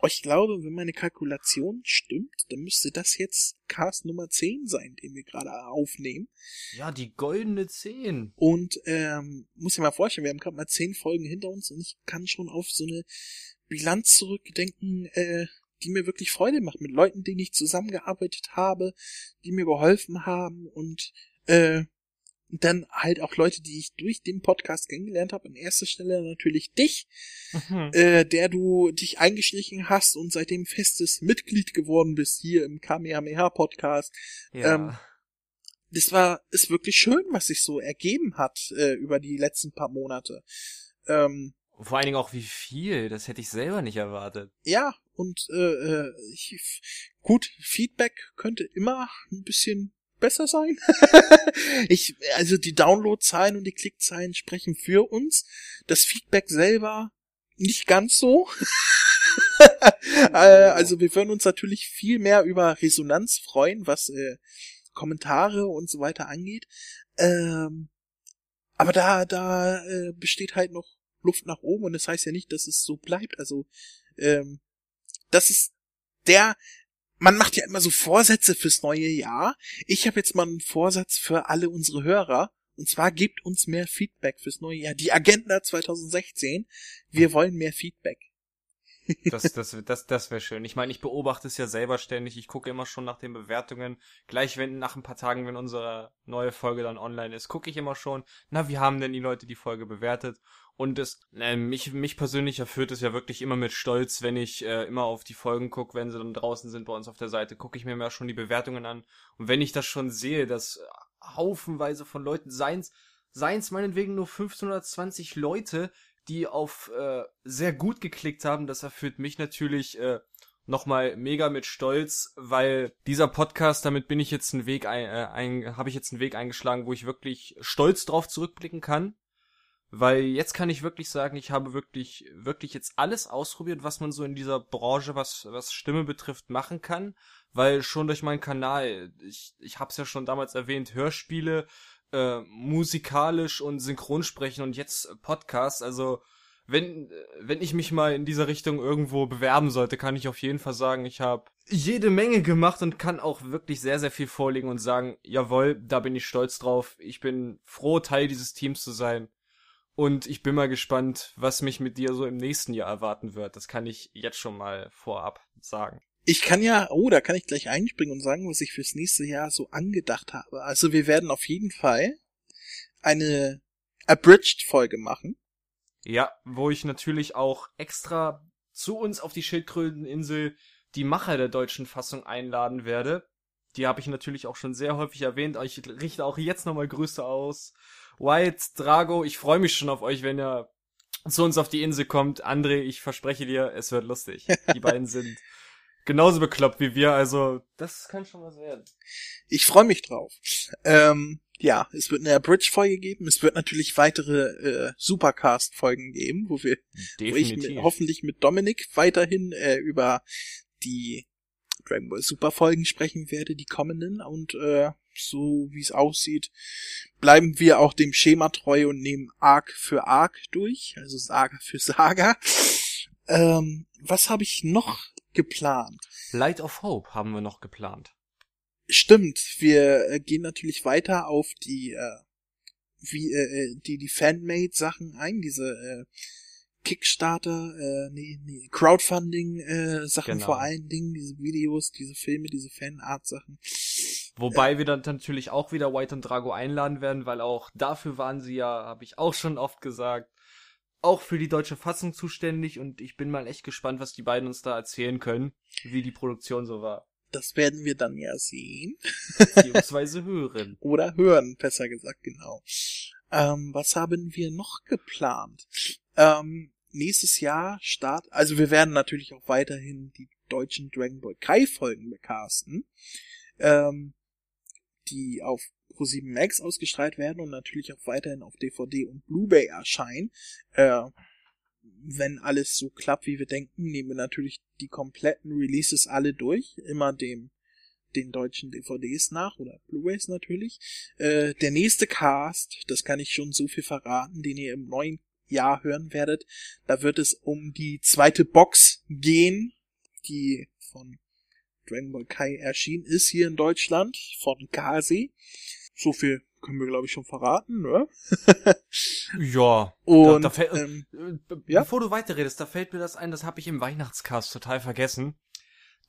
Oh, ich glaube, wenn meine Kalkulation stimmt, dann müsste das jetzt Cast Nummer 10 sein, den wir gerade aufnehmen. Ja, die goldene 10. Und ähm, muss ich mal vorstellen, wir haben gerade mal 10 Folgen hinter uns und ich kann schon auf so eine Bilanz zurückdenken, äh, die mir wirklich Freude macht, mit Leuten, denen ich zusammengearbeitet habe, die mir geholfen haben und äh, dann halt auch Leute, die ich durch den Podcast kennengelernt habe. An erster Stelle natürlich dich, mhm. äh, der du dich eingeschlichen hast und seitdem festes Mitglied geworden bist hier im Kamehameha Podcast. Ja. Ähm, das war, ist wirklich schön, was sich so ergeben hat äh, über die letzten paar Monate. Ähm, Vor allen Dingen auch wie viel, das hätte ich selber nicht erwartet. Ja, und äh, äh ich, gut, Feedback könnte immer ein bisschen besser sein. ich, also die Downloadzahlen und die Klickzahlen sprechen für uns. Das Feedback selber nicht ganz so. Äh, also wir würden uns natürlich viel mehr über Resonanz freuen, was äh, Kommentare und so weiter angeht. Ähm, aber da, da äh, besteht halt noch Luft nach oben und das heißt ja nicht, dass es so bleibt. Also ähm, das ist der man macht ja immer so Vorsätze fürs neue Jahr. Ich habe jetzt mal einen Vorsatz für alle unsere Hörer. Und zwar gebt uns mehr Feedback fürs neue Jahr. Die Agenda 2016. Wir wollen mehr Feedback. Das, das, das, das wäre schön. Ich meine, ich beobachte es ja selber ständig. Ich gucke immer schon nach den Bewertungen. Gleich wenn nach ein paar Tagen, wenn unsere neue Folge dann online ist, gucke ich immer schon, na, wie haben denn die Leute die Folge bewertet? Und es, äh, mich, mich persönlich erfüllt es ja wirklich immer mit Stolz, wenn ich äh, immer auf die Folgen gucke, wenn sie dann draußen sind bei uns auf der Seite, gucke ich mir mal schon die Bewertungen an. Und wenn ich das schon sehe, dass haufenweise von Leuten, seins, seins meinetwegen nur 1520 Leute, die auf äh, sehr gut geklickt haben, das erfüllt mich natürlich äh, nochmal mega mit Stolz, weil dieser Podcast, damit bin ich jetzt einen Weg ein, äh, ein habe ich jetzt einen Weg eingeschlagen, wo ich wirklich stolz drauf zurückblicken kann weil jetzt kann ich wirklich sagen, ich habe wirklich, wirklich jetzt alles ausprobiert, was man so in dieser Branche, was, was Stimme betrifft, machen kann. Weil schon durch meinen Kanal, ich, ich hab's ja schon damals erwähnt, Hörspiele, äh, musikalisch und Synchronsprechen und jetzt Podcast, also wenn, wenn ich mich mal in dieser Richtung irgendwo bewerben sollte, kann ich auf jeden Fall sagen, ich habe jede Menge gemacht und kann auch wirklich sehr, sehr viel vorlegen und sagen, jawohl, da bin ich stolz drauf. Ich bin froh, Teil dieses Teams zu sein. Und ich bin mal gespannt, was mich mit dir so im nächsten Jahr erwarten wird. Das kann ich jetzt schon mal vorab sagen. Ich kann ja, oh, da kann ich gleich einspringen und sagen, was ich fürs nächste Jahr so angedacht habe. Also wir werden auf jeden Fall eine Abridged-Folge machen. Ja, wo ich natürlich auch extra zu uns auf die Schildkröteninsel die Macher der deutschen Fassung einladen werde. Die habe ich natürlich auch schon sehr häufig erwähnt. Ich richte auch jetzt nochmal Grüße aus White, Drago, ich freue mich schon auf euch, wenn ihr zu uns auf die Insel kommt. André, ich verspreche dir, es wird lustig. Die beiden sind genauso bekloppt wie wir, also das kann schon was werden. Ich freue mich drauf. Ähm, ja, es wird eine Abridge-Folge geben. Es wird natürlich weitere äh, Supercast-Folgen geben, wo wir wo ich mit, hoffentlich mit Dominik weiterhin äh, über die Dragon Ball Super Folgen sprechen werde, die kommenden. Und äh, so wie es aussieht, bleiben wir auch dem Schema treu und nehmen Arc für Arc durch, also Saga für Saga. Ähm, was habe ich noch geplant? Light of Hope haben wir noch geplant. Stimmt, wir äh, gehen natürlich weiter auf die äh, wie äh, äh die die Fanmade Sachen ein, diese äh, Kickstarter, äh, nee, nee, Crowdfunding äh, Sachen genau. vor allen Dingen, diese Videos, diese Filme, diese Fanart Sachen. Wobei äh, wir dann natürlich auch wieder White und Drago einladen werden, weil auch dafür waren sie ja, habe ich auch schon oft gesagt, auch für die deutsche Fassung zuständig und ich bin mal echt gespannt, was die beiden uns da erzählen können, wie die Produktion so war. Das werden wir dann ja sehen. Beziehungsweise hören. Oder hören, besser gesagt, genau. Ähm, was haben wir noch geplant? Ähm, nächstes Jahr Start, also wir werden natürlich auch weiterhin die deutschen Dragon Ball Kai Folgen becasten, ähm, die auf Pro7 Max ausgestrahlt werden und natürlich auch weiterhin auf DVD und Blu-ray erscheinen. Äh, wenn alles so klappt, wie wir denken, nehmen wir natürlich die kompletten Releases alle durch, immer dem den deutschen DVDs nach oder Blu-rays natürlich. Äh, der nächste Cast, das kann ich schon so viel verraten, den ihr im neuen Jahr hören werdet. Da wird es um die zweite Box gehen, die von Dragon Ball Kai erschienen ist hier in Deutschland, von Kasi. So viel können wir, glaube ich, schon verraten, ne? ja. Und, da, da ähm, ja? Bevor du weiterredest, da fällt mir das ein, das habe ich im Weihnachtscast total vergessen.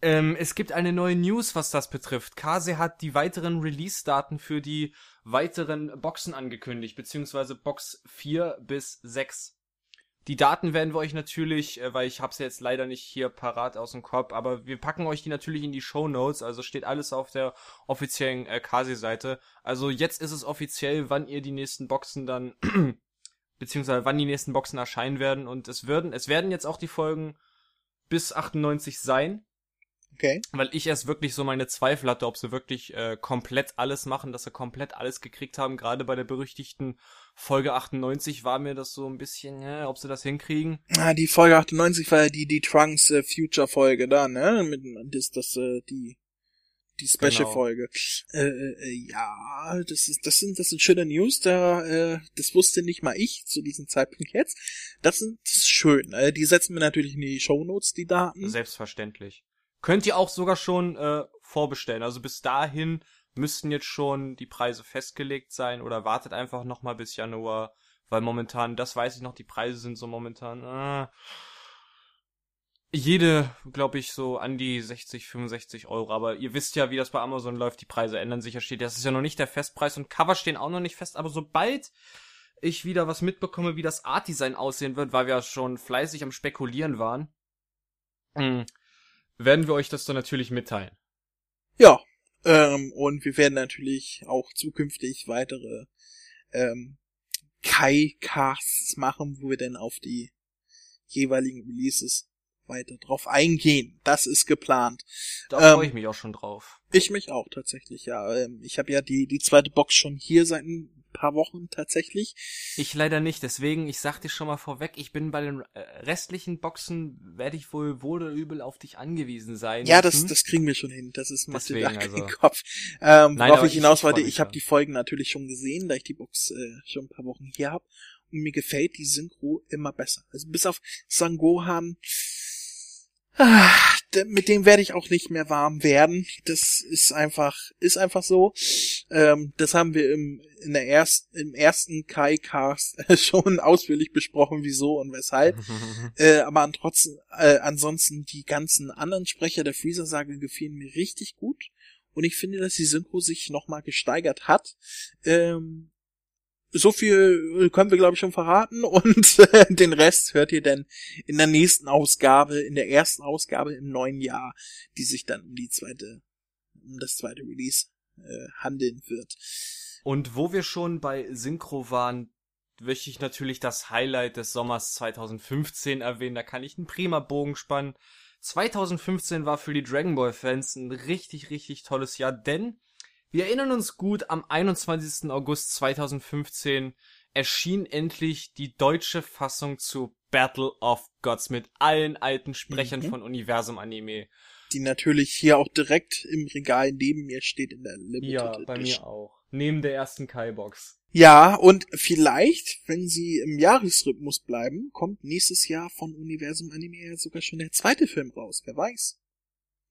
Ähm, es gibt eine neue News, was das betrifft. Kase hat die weiteren Release-Daten für die weiteren Boxen angekündigt, beziehungsweise Box 4 bis 6. Die Daten werden wir euch natürlich, äh, weil ich hab's jetzt leider nicht hier parat aus dem Kopf, aber wir packen euch die natürlich in die Show Notes, also steht alles auf der offiziellen äh, Kasi-Seite. Also jetzt ist es offiziell, wann ihr die nächsten Boxen dann, beziehungsweise wann die nächsten Boxen erscheinen werden und es werden, es werden jetzt auch die Folgen bis 98 sein. Okay. Weil ich erst wirklich so meine Zweifel hatte, ob sie wirklich äh, komplett alles machen, dass sie komplett alles gekriegt haben. Gerade bei der berüchtigten Folge 98 war mir das so ein bisschen, ja, ob sie das hinkriegen. Ah, die Folge 98 war ja die, die Trunks äh, Future Folge da, ne? Mit, das, das, äh, die, die Special-Folge. Äh, äh, ja, das ist, das sind, das sind schöne News, da, äh, das wusste nicht mal ich zu diesem Zeitpunkt jetzt. Das, sind, das ist schön. Äh, die setzen wir natürlich in die Show Notes, die Daten. Selbstverständlich. Könnt ihr auch sogar schon äh, vorbestellen. Also bis dahin müssten jetzt schon die Preise festgelegt sein oder wartet einfach noch mal bis Januar, weil momentan, das weiß ich noch, die Preise sind so momentan äh, jede, glaube ich, so an die 60, 65 Euro. Aber ihr wisst ja, wie das bei Amazon läuft. Die Preise ändern sich ja steht. Das ist ja noch nicht der Festpreis und Cover stehen auch noch nicht fest. Aber sobald ich wieder was mitbekomme, wie das Art-Design aussehen wird, weil wir schon fleißig am Spekulieren waren, hm, werden wir euch das dann natürlich mitteilen. Ja, ähm, und wir werden natürlich auch zukünftig weitere ähm, Kai-Casts machen, wo wir dann auf die jeweiligen Releases weiter drauf eingehen. Das ist geplant. Da ähm, freue ich mich auch schon drauf. Ich mich auch tatsächlich, ja. Ähm, ich habe ja die, die zweite Box schon hier seit ein paar Wochen tatsächlich. Ich leider nicht, deswegen, ich sag dir schon mal vorweg, ich bin bei den äh, restlichen Boxen, werde ich wohl wohl oder übel auf dich angewiesen sein. Ja, das, das kriegen wir schon hin. Das ist macht dir also. keinen Kopf. Ähm, Nein, worauf ich hinaus wollte, ich habe die Folgen natürlich schon gesehen, da ich die Box äh, schon ein paar Wochen hier habe. Und mir gefällt die Synchro immer besser. Also bis auf Sangohan Ah, mit dem werde ich auch nicht mehr warm werden. Das ist einfach, ist einfach so. Ähm, das haben wir im, in der ersten, im ersten Kai-Cast schon ausführlich besprochen, wieso und weshalb. äh, aber an trotzdem, äh, ansonsten die ganzen anderen Sprecher der Freezer-Sage gefielen mir richtig gut. Und ich finde, dass die Synchro sich nochmal gesteigert hat. Ähm, so viel äh, können wir, glaube ich, schon verraten. Und äh, den Rest hört ihr dann in der nächsten Ausgabe, in der ersten Ausgabe im neuen Jahr, die sich dann um die zweite, um das zweite Release äh, handeln wird. Und wo wir schon bei Synchro waren, möchte ich natürlich das Highlight des Sommers 2015 erwähnen. Da kann ich einen prima Bogen spannen. 2015 war für die Dragon Ball Fans ein richtig, richtig tolles Jahr, denn wir erinnern uns gut, am 21. August 2015 erschien endlich die deutsche Fassung zu Battle of Gods mit allen alten Sprechern mhm. von Universum Anime. Die natürlich hier auch direkt im Regal neben mir steht in der Limited Ja, bei Edition. mir auch. Neben der ersten Kai-Box. Ja, und vielleicht, wenn sie im Jahresrhythmus bleiben, kommt nächstes Jahr von Universum Anime ja sogar schon der zweite Film raus. Wer weiß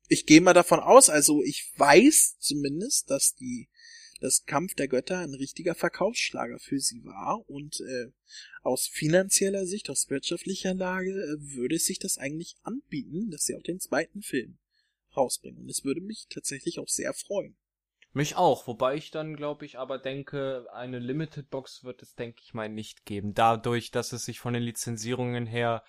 ich gehe mal davon aus, also ich weiß zumindest, dass die das Kampf der Götter ein richtiger Verkaufsschlager für sie war und äh, aus finanzieller Sicht, aus wirtschaftlicher Lage äh, würde sich das eigentlich anbieten, dass sie auch den zweiten Film rausbringen. Und es würde mich tatsächlich auch sehr freuen. Mich auch, wobei ich dann, glaube ich, aber denke, eine Limited Box wird es, denke ich mal, nicht geben. Dadurch, dass es sich von den Lizenzierungen her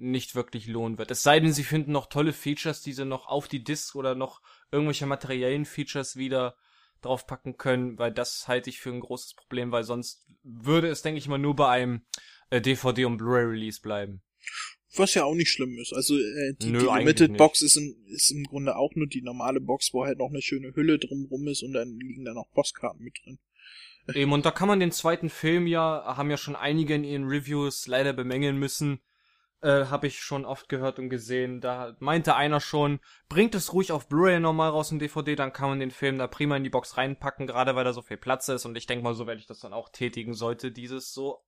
nicht wirklich lohnen wird. Es sei denn, sie finden noch tolle Features, die sie noch auf die Disc oder noch irgendwelche materiellen Features wieder draufpacken können, weil das halte ich für ein großes Problem, weil sonst würde es, denke ich mal, nur bei einem äh, DVD und Blu-ray-Release bleiben. Was ja auch nicht schlimm ist. Also äh, die, Nö, die Limited Box ist im, ist im Grunde auch nur die normale Box, wo halt noch eine schöne Hülle drumrum ist und dann liegen da noch Postkarten mit drin. Eben, und da kann man den zweiten Film ja, haben ja schon einige in ihren Reviews leider bemängeln müssen, äh, habe ich schon oft gehört und gesehen. Da meinte einer schon, bringt es ruhig auf Blu-ray normal raus in DVD, dann kann man den Film da prima in die Box reinpacken, gerade weil da so viel Platz ist. Und ich denke mal, so werde ich das dann auch tätigen, sollte dieses so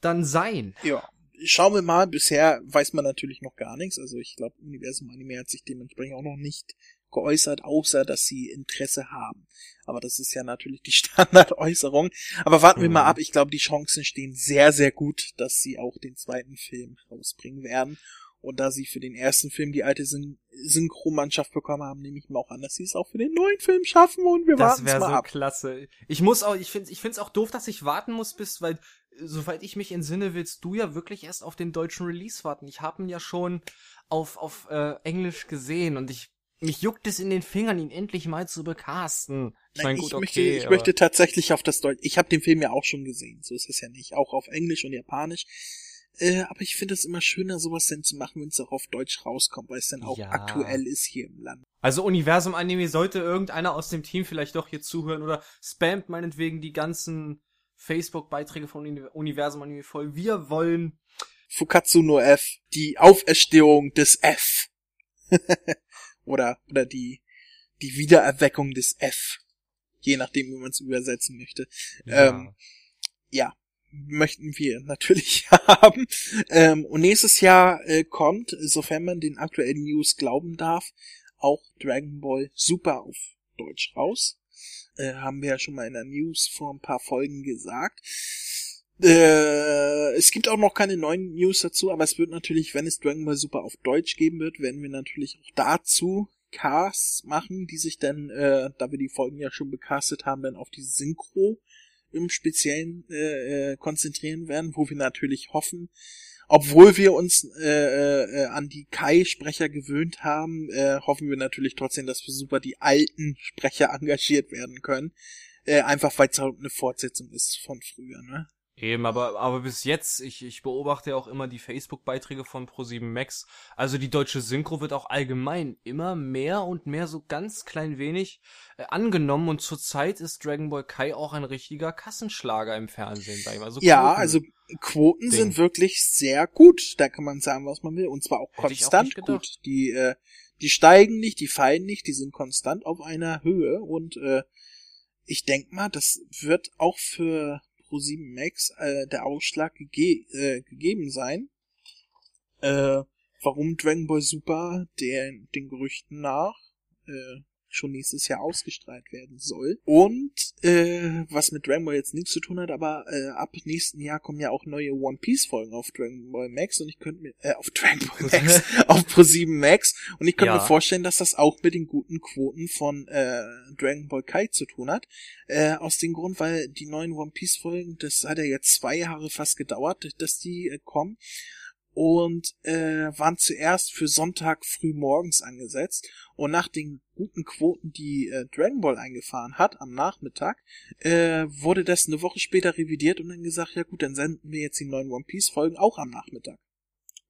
dann sein. Ja. Schauen wir mal, bisher weiß man natürlich noch gar nichts. Also ich glaube, Universum Anime hat sich dementsprechend auch noch nicht geäußert, außer dass sie Interesse haben. Aber das ist ja natürlich die Standardäußerung. Aber warten wir mal mhm. ab. Ich glaube, die Chancen stehen sehr, sehr gut, dass sie auch den zweiten Film rausbringen werden. Und da sie für den ersten Film die alte Syn Synchromannschaft bekommen haben, nehme ich mal auch an, dass sie es auch für den neuen Film schaffen und wir warten mal Das wäre so ab. klasse. Ich muss auch, ich finde, ich finde es auch doof, dass ich warten muss, bis, weil soweit ich mich entsinne, willst du ja wirklich erst auf den deutschen Release warten. Ich habe ihn ja schon auf auf äh, Englisch gesehen und ich mich juckt es in den Fingern, ihn endlich mal zu bekasten. Ich, mein, gut, ich möchte, okay, ich möchte tatsächlich auf das Deutsch. Ich habe den Film ja auch schon gesehen, so ist es ja nicht. Auch auf Englisch und Japanisch. Äh, aber ich finde es immer schöner, sowas denn zu machen, wenn es auch auf Deutsch rauskommt, weil es dann auch ja. aktuell ist hier im Land. Also Universum Anime sollte irgendeiner aus dem Team vielleicht doch hier zuhören oder spammt meinetwegen die ganzen Facebook-Beiträge von Universum Anime voll. Wir wollen Fukatsu no F, die Auferstehung des F. oder, oder die, die Wiedererweckung des F. Je nachdem, wie man es übersetzen möchte. Ja. Ähm, ja, möchten wir natürlich haben. Ähm, und nächstes Jahr äh, kommt, sofern man den aktuellen News glauben darf, auch Dragon Ball Super auf Deutsch raus. Äh, haben wir ja schon mal in der News vor ein paar Folgen gesagt. Äh, es gibt auch noch keine neuen News dazu, aber es wird natürlich, wenn es Dragon Ball Super auf Deutsch geben wird, werden wir natürlich auch dazu Casts machen, die sich dann, äh, da wir die Folgen ja schon becastet haben, dann auf die Synchro im Speziellen äh, äh, konzentrieren werden, wo wir natürlich hoffen, obwohl wir uns äh, äh, an die Kai-Sprecher gewöhnt haben, äh, hoffen wir natürlich trotzdem, dass wir super die alten Sprecher engagiert werden können. Äh, einfach weil es halt eine Fortsetzung ist von früher, ne? Eben, aber, aber bis jetzt, ich, ich beobachte ja auch immer die Facebook-Beiträge von Pro7 Max. Also die deutsche Synchro wird auch allgemein immer mehr und mehr so ganz klein wenig äh, angenommen und zurzeit ist Dragon Ball Kai auch ein richtiger Kassenschlager im Fernsehen, sag ich mal. So ja, also Quoten Ding. sind wirklich sehr gut. Da kann man sagen, was man will. Und zwar auch Hätte konstant auch gut. Die, äh, die steigen nicht, die fallen nicht, die sind konstant auf einer Höhe und äh, ich denk mal, das wird auch für Pro7 Max äh, der Ausschlag gege äh, gegeben sein, äh, warum Dragon Ball Super der, den Gerüchten nach äh, schon nächstes Jahr ausgestrahlt werden soll. Und äh, was mit Dragon Ball jetzt nichts zu tun hat, aber äh, ab nächsten Jahr kommen ja auch neue One Piece Folgen auf Dragon Ball Max und ich könnte mir äh, auf Dragon Ball Max auf Pro 7 Max und ich könnte ja. mir vorstellen, dass das auch mit den guten Quoten von äh, Dragon Ball Kai zu tun hat. Äh, aus dem Grund, weil die neuen One Piece Folgen, das hat ja jetzt zwei Jahre fast gedauert, dass die äh, kommen und äh, waren zuerst für Sonntag früh morgens angesetzt und nach den guten Quoten, die äh, Dragon Ball eingefahren hat am Nachmittag, äh, wurde das eine Woche später revidiert und dann gesagt, ja gut, dann senden wir jetzt die neuen One Piece Folgen auch am Nachmittag.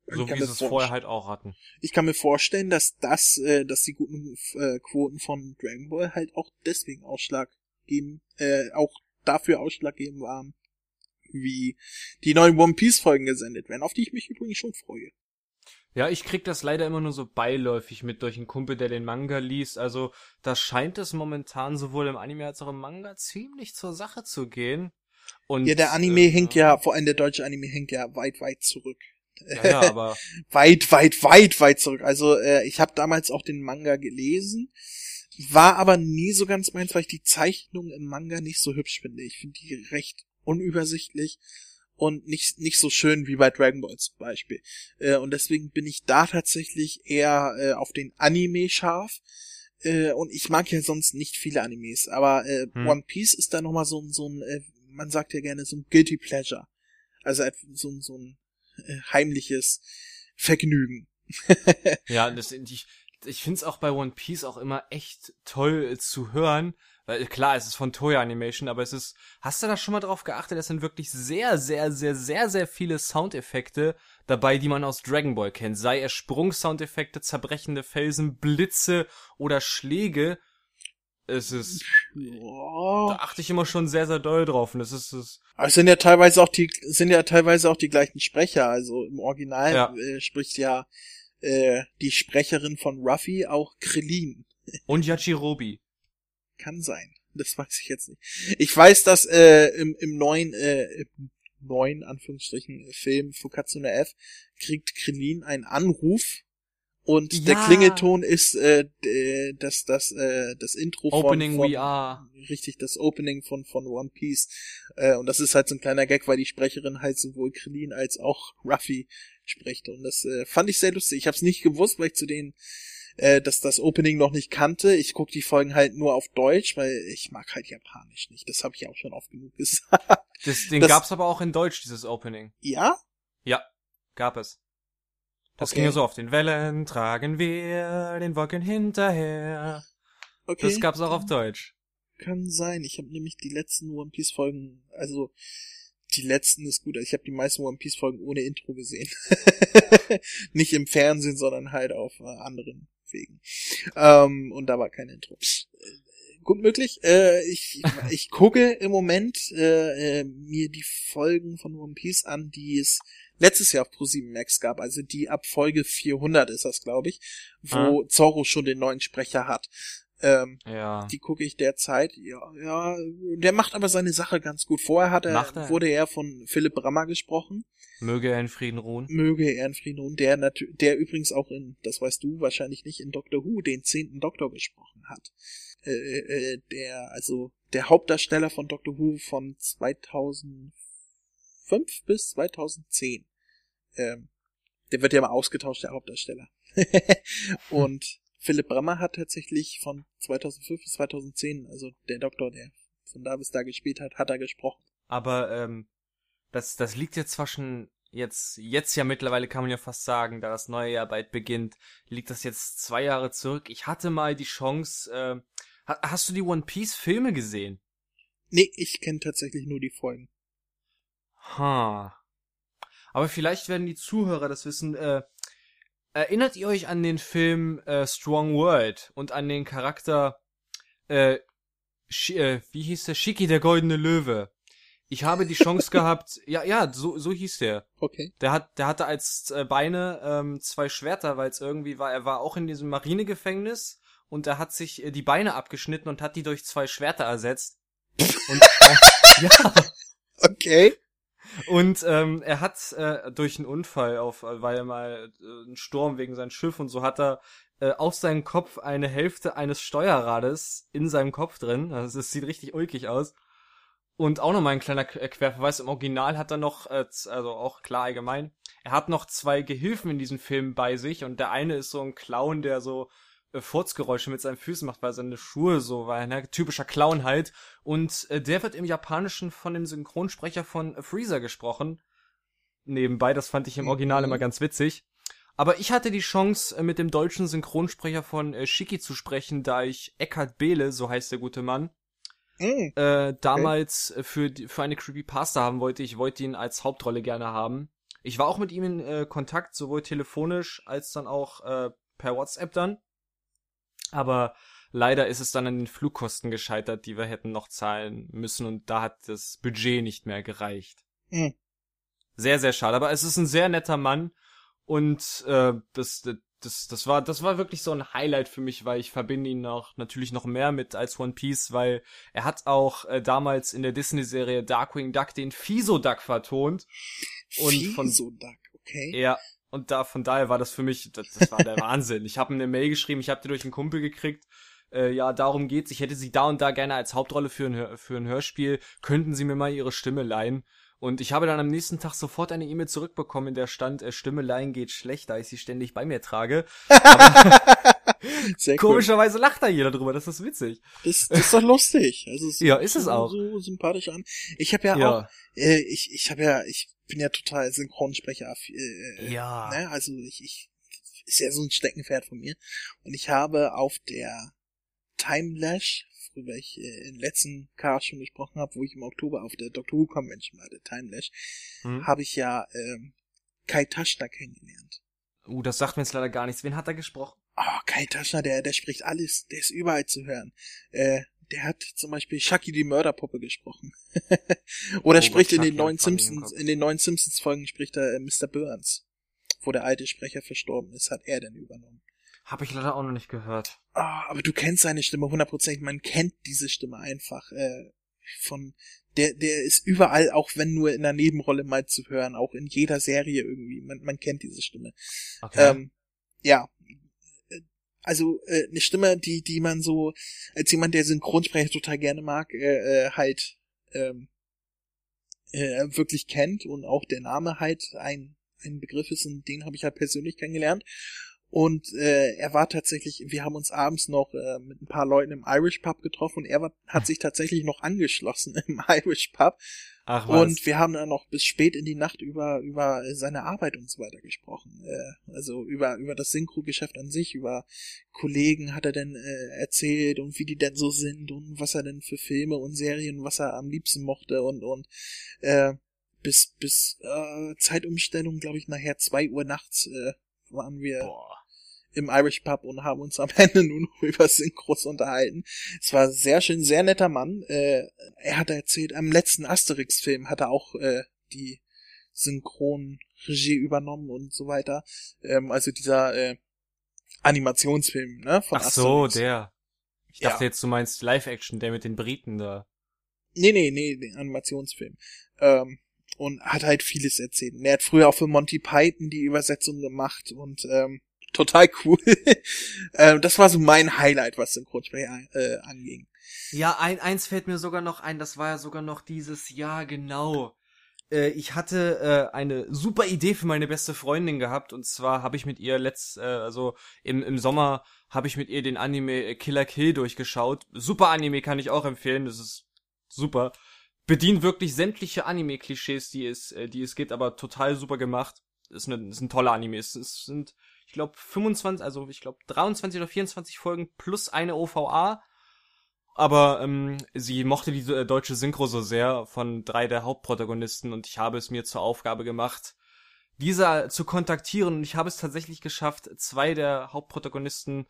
So wie sie es vorher halt auch hatten. Ich kann mir vorstellen, dass das, äh, dass die guten äh, Quoten von Dragon Ball halt auch deswegen Ausschlag geben, äh, auch dafür ausschlaggebend waren, wie die neuen One Piece Folgen gesendet werden, auf die ich mich übrigens schon freue. Ja, ich krieg das leider immer nur so beiläufig mit durch einen Kumpel, der den Manga liest. Also, da scheint es momentan sowohl im Anime als auch im Manga ziemlich zur Sache zu gehen. Und, ja, der Anime äh, hinkt ja, vor allem der deutsche Anime hinkt ja weit, weit zurück. Ja, ja aber weit, weit, weit, weit zurück. Also äh, ich habe damals auch den Manga gelesen, war aber nie so ganz meins, weil ich die Zeichnung im Manga nicht so hübsch finde. Ich finde die recht unübersichtlich und nicht, nicht so schön wie bei Dragon Ball zum Beispiel. Äh, und deswegen bin ich da tatsächlich eher äh, auf den Anime scharf. Äh, und ich mag ja sonst nicht viele Animes, aber äh, hm. One Piece ist da nochmal so, so ein, äh, man sagt ja gerne so ein Guilty Pleasure. Also so, so ein äh, heimliches Vergnügen. ja, das, ich, ich finde es auch bei One Piece auch immer echt toll zu hören, weil klar, es ist von Toya Animation, aber es ist, hast du da schon mal drauf geachtet, es sind wirklich sehr, sehr, sehr, sehr, sehr viele Soundeffekte dabei, die man aus Dragon Ball kennt. Sei es Sprungsoundeffekte, zerbrechende Felsen, Blitze oder Schläge. Es ist, ja. da achte ich immer schon sehr, sehr doll drauf und es ist, es aber es sind ja teilweise auch die, sind ja teilweise auch die gleichen Sprecher. Also im Original ja. äh, spricht ja äh, die Sprecherin von Ruffy auch Krillin. Und Yachirobi. Kann sein. Das weiß ich jetzt nicht. Ich weiß, dass äh, im, im neuen, äh, im neuen, Anführungsstrichen, Film Fukatsune F kriegt Krillin einen Anruf Und Ja. der Klingelton ist äh, das das äh, das Intro Opening von, von We Are. richtig das Opening von von One Piece äh, und das ist halt so ein kleiner Gag, weil die Sprecherin halt sowohl Krillin als auch Ruffy spricht und das äh, fand ich sehr lustig. Ich habe es nicht gewusst, weil ich zu denen äh, dass das Opening noch nicht kannte. Ich gucke die Folgen halt nur auf Deutsch, weil ich mag halt Japanisch nicht. Das habe ich auch schon oft genug gesagt. Das, den Das- gab's aber auch in Deutsch, dieses Opening. ja? Gab es. Das Okay. ging ja so auf den Wellen, tragen wir den Wolken hinterher. Okay. Das gab's auch auf Deutsch. Kann sein. Ich habe nämlich die letzten One Piece Folgen, also die letzten ist gut. Ich habe die meisten One Piece Folgen ohne Intro gesehen. Nicht im Fernsehen, sondern halt auf äh, anderen Wegen. Ähm, und da war kein Intro. Äh, Gut möglich. Äh, ich, ich gucke im Moment äh, äh, mir die Folgen von One Piece an, die es letztes Jahr auf Pro7 Max gab. Also die ab Folge 400 ist das, glaube ich, wo Zorro schon den neuen Sprecher hat. Ähm, Ja. die gucke ich derzeit. Ja, ja, der macht aber seine Sache ganz gut. Vorher hat er, er. wurde er von Philipp Brammer gesprochen. Möge er in Frieden ruhen. Möge er in Frieden ruhen. Der, natü- der übrigens auch in, das weißt du wahrscheinlich nicht, in Doctor Who den zehnten Doktor gesprochen hat. Äh, äh, der, also der Hauptdarsteller von Doctor Who von 2005 bis 2010. Ähm, der wird ja mal ausgetauscht, der Hauptdarsteller. Und Philipp Brammer hat tatsächlich von 2005 bis 2010, also der Doktor, der von da bis da gespielt hat, hat er gesprochen. Aber ähm, das, das liegt jetzt zwar schon jetzt, jetzt ja mittlerweile kann man ja fast sagen, da das neue Jahr bald beginnt, liegt das jetzt zwei Jahre zurück. Ich hatte mal die Chance, äh, ha- hast du die One Piece Filme gesehen? Nee, ich kenne tatsächlich nur die Folgen. Ha. Aber vielleicht werden die Zuhörer das wissen. Äh, erinnert ihr euch an den Film äh, Strong World und an den Charakter, äh, äh, wie hieß der? Shiki der goldene Löwe. Ich habe die Chance gehabt, ja, ja, so, so hieß der. Okay. Der hat, der hatte als äh, Beine ähm, zwei Schwerter, weil es irgendwie war, er war auch in diesem Marinegefängnis und er hat sich äh, die Beine abgeschnitten und hat die durch zwei Schwerter ersetzt. Und äh, ja. Okay. Und ähm, er hat äh, durch einen Unfall, auf, weil er mal äh, ein Sturm wegen seinem Schiff und so hat er äh, auf seinem Kopf eine Hälfte eines Steuerrades in seinem Kopf drin. Also es sieht richtig ulkig aus. Und auch nochmal ein kleiner äh, Querverweis. Im Original hat er noch, äh, also auch klar allgemein, er hat noch zwei Gehilfen in diesem Film bei sich und der eine ist so ein Clown, der so äh, Furzgeräusche mit seinen Füßen macht, weil seine Schuhe so, weil ne, typischer Clown halt. Und äh, der wird im Japanischen von dem Synchronsprecher von äh, Freezer gesprochen. Nebenbei, das fand ich im Original Mhm. immer ganz witzig. Aber ich hatte die Chance, äh, mit dem deutschen Synchronsprecher von äh, Shiki zu sprechen, da ich Eckhard Behle, so heißt der gute Mann, Mm, äh, damals äh, für, für eine Creepypasta haben wollte. Ich wollte ihn als Hauptrolle gerne haben. Ich war auch mit ihm in äh, Kontakt, sowohl telefonisch als dann auch äh, per WhatsApp dann. Aber leider ist es dann an den Flugkosten gescheitert, die wir hätten noch zahlen müssen und da hat das Budget nicht mehr gereicht. mm. Sehr, sehr schade. Aber es ist ein sehr netter Mann und äh, das, das, das war, das war wirklich so ein Highlight für mich, weil ich verbinde ihn noch natürlich noch mehr mit als One Piece, weil er hat auch äh, damals in der Disney-Serie Darkwing Duck den Fiso Duck vertont. Und von- so Duck, okay. Ja, und da von daher war das für mich, das, das war der Wahnsinn. Ich habe eine Mail geschrieben, ich habe die durch einen Kumpel gekriegt. Äh, ja, darum geht's. Ich hätte sie da und da gerne als Hauptrolle für ein, für ein Hörspiel. Könnten Sie mir mal Ihre Stimme leihen? Und ich habe dann am nächsten Tag sofort eine E-Mail zurückbekommen, in der stand, äh, Stimme leihen geht schlecht, da ich sie ständig bei mir trage. Cool. Komischerweise lacht da jeder drüber, das ist witzig. Das, das ist doch lustig. Also Ja, ist es auch. So sympathisch an. Ich habe ja, auch, Ja. äh, ich, ich habe ja, ich bin ja total Synchronsprecher. Äh, Ja. Ne? Also ich, ich ist ja so ein Steckenpferd von mir. Und ich habe auf der Timelash, worüber ich äh, im letzten Cast schon gesprochen habe, wo ich im Oktober auf der Doctor Who Convention war, der Timelash, Hm? habe ich ja ähm, Kai Taschner kennengelernt. Uh, das sagt mir jetzt leider gar nichts. Wen hat er gesprochen? Oh, Kai Taschner, der, der spricht alles, der ist überall zu hören. Äh, der hat zum Beispiel Chucky die Mörderpuppe gesprochen. Oder Oh, spricht in den neuen Simpsons, in den neuen Simpsons Folgen spricht er äh, Mr. Burns. Wo der alte Sprecher verstorben ist, hat er denn übernommen. Habe ich leider auch noch nicht gehört. Ah, aber du kennst seine Stimme hundertprozentig. Man kennt diese Stimme einfach äh, von der der ist überall, auch wenn nur in einer Nebenrolle mal zu hören, auch in jeder Serie irgendwie. Man man kennt diese Stimme. Okay. Ähm, ja, also äh, eine Stimme, die die man so als jemand, der Synchronsprecher total gerne mag, äh, äh, halt ähm, äh, wirklich kennt und auch der Name halt ein ein Begriff ist und den habe ich halt persönlich kennengelernt und äh, er war tatsächlich, wir haben uns abends noch äh, mit ein paar Leuten im Irish Pub getroffen und er war, hat sich tatsächlich noch angeschlossen im Irish Pub. Ach, was. Und wir haben dann noch bis spät in die Nacht über über seine Arbeit und so weiter gesprochen. Äh, also über über das Synchro-Geschäft an sich, über Kollegen hat er denn äh, erzählt und wie die denn so sind und was er denn für Filme und Serien, was er am liebsten mochte und und äh, bis bis äh, Zeitumstellung, glaube ich, nachher zwei Uhr nachts äh, waren wir Boah im Irish Pub und haben uns am Ende nur noch über Synchros unterhalten. Es war sehr schön, sehr netter Mann. Äh, er hat erzählt, am letzten Asterix-Film hat er auch äh, die Synchronregie übernommen und so weiter. Ähm, also dieser äh, Animationsfilm, ne? Von Ach so, der. Ich dachte ja. jetzt, du meinst Live-Action, der mit den Briten da. Nee, nee, nee, den Animationsfilm. Ähm, und hat halt vieles erzählt. Er hat früher auch für Monty Python die Übersetzung gemacht und ähm, total cool. ähm, das war so mein Highlight, was Synchronsprecher äh, anging. Ja, ein, eins fällt mir sogar noch ein, das war ja sogar noch dieses Jahr genau. Äh, ich hatte äh, eine super Idee für meine beste Freundin gehabt und zwar habe ich mit ihr letzt, äh, also im, im Sommer habe ich mit ihr den Anime Killer Kill durchgeschaut. Super Anime kann ich auch empfehlen, das ist super. Bedient wirklich sämtliche Anime-Klischees, die es, äh, die es gibt, aber total super gemacht. Ist, eine, ist ein toller Anime. Es, es sind ich glaube 25, also ich glaube 23 oder 24 Folgen plus eine OVA. Aber ähm, sie mochte die äh, deutsche Synchro so sehr von drei der Hauptprotagonisten und ich habe es mir zur Aufgabe gemacht, diese zu kontaktieren und ich habe es tatsächlich geschafft, zwei der Hauptprotagonisten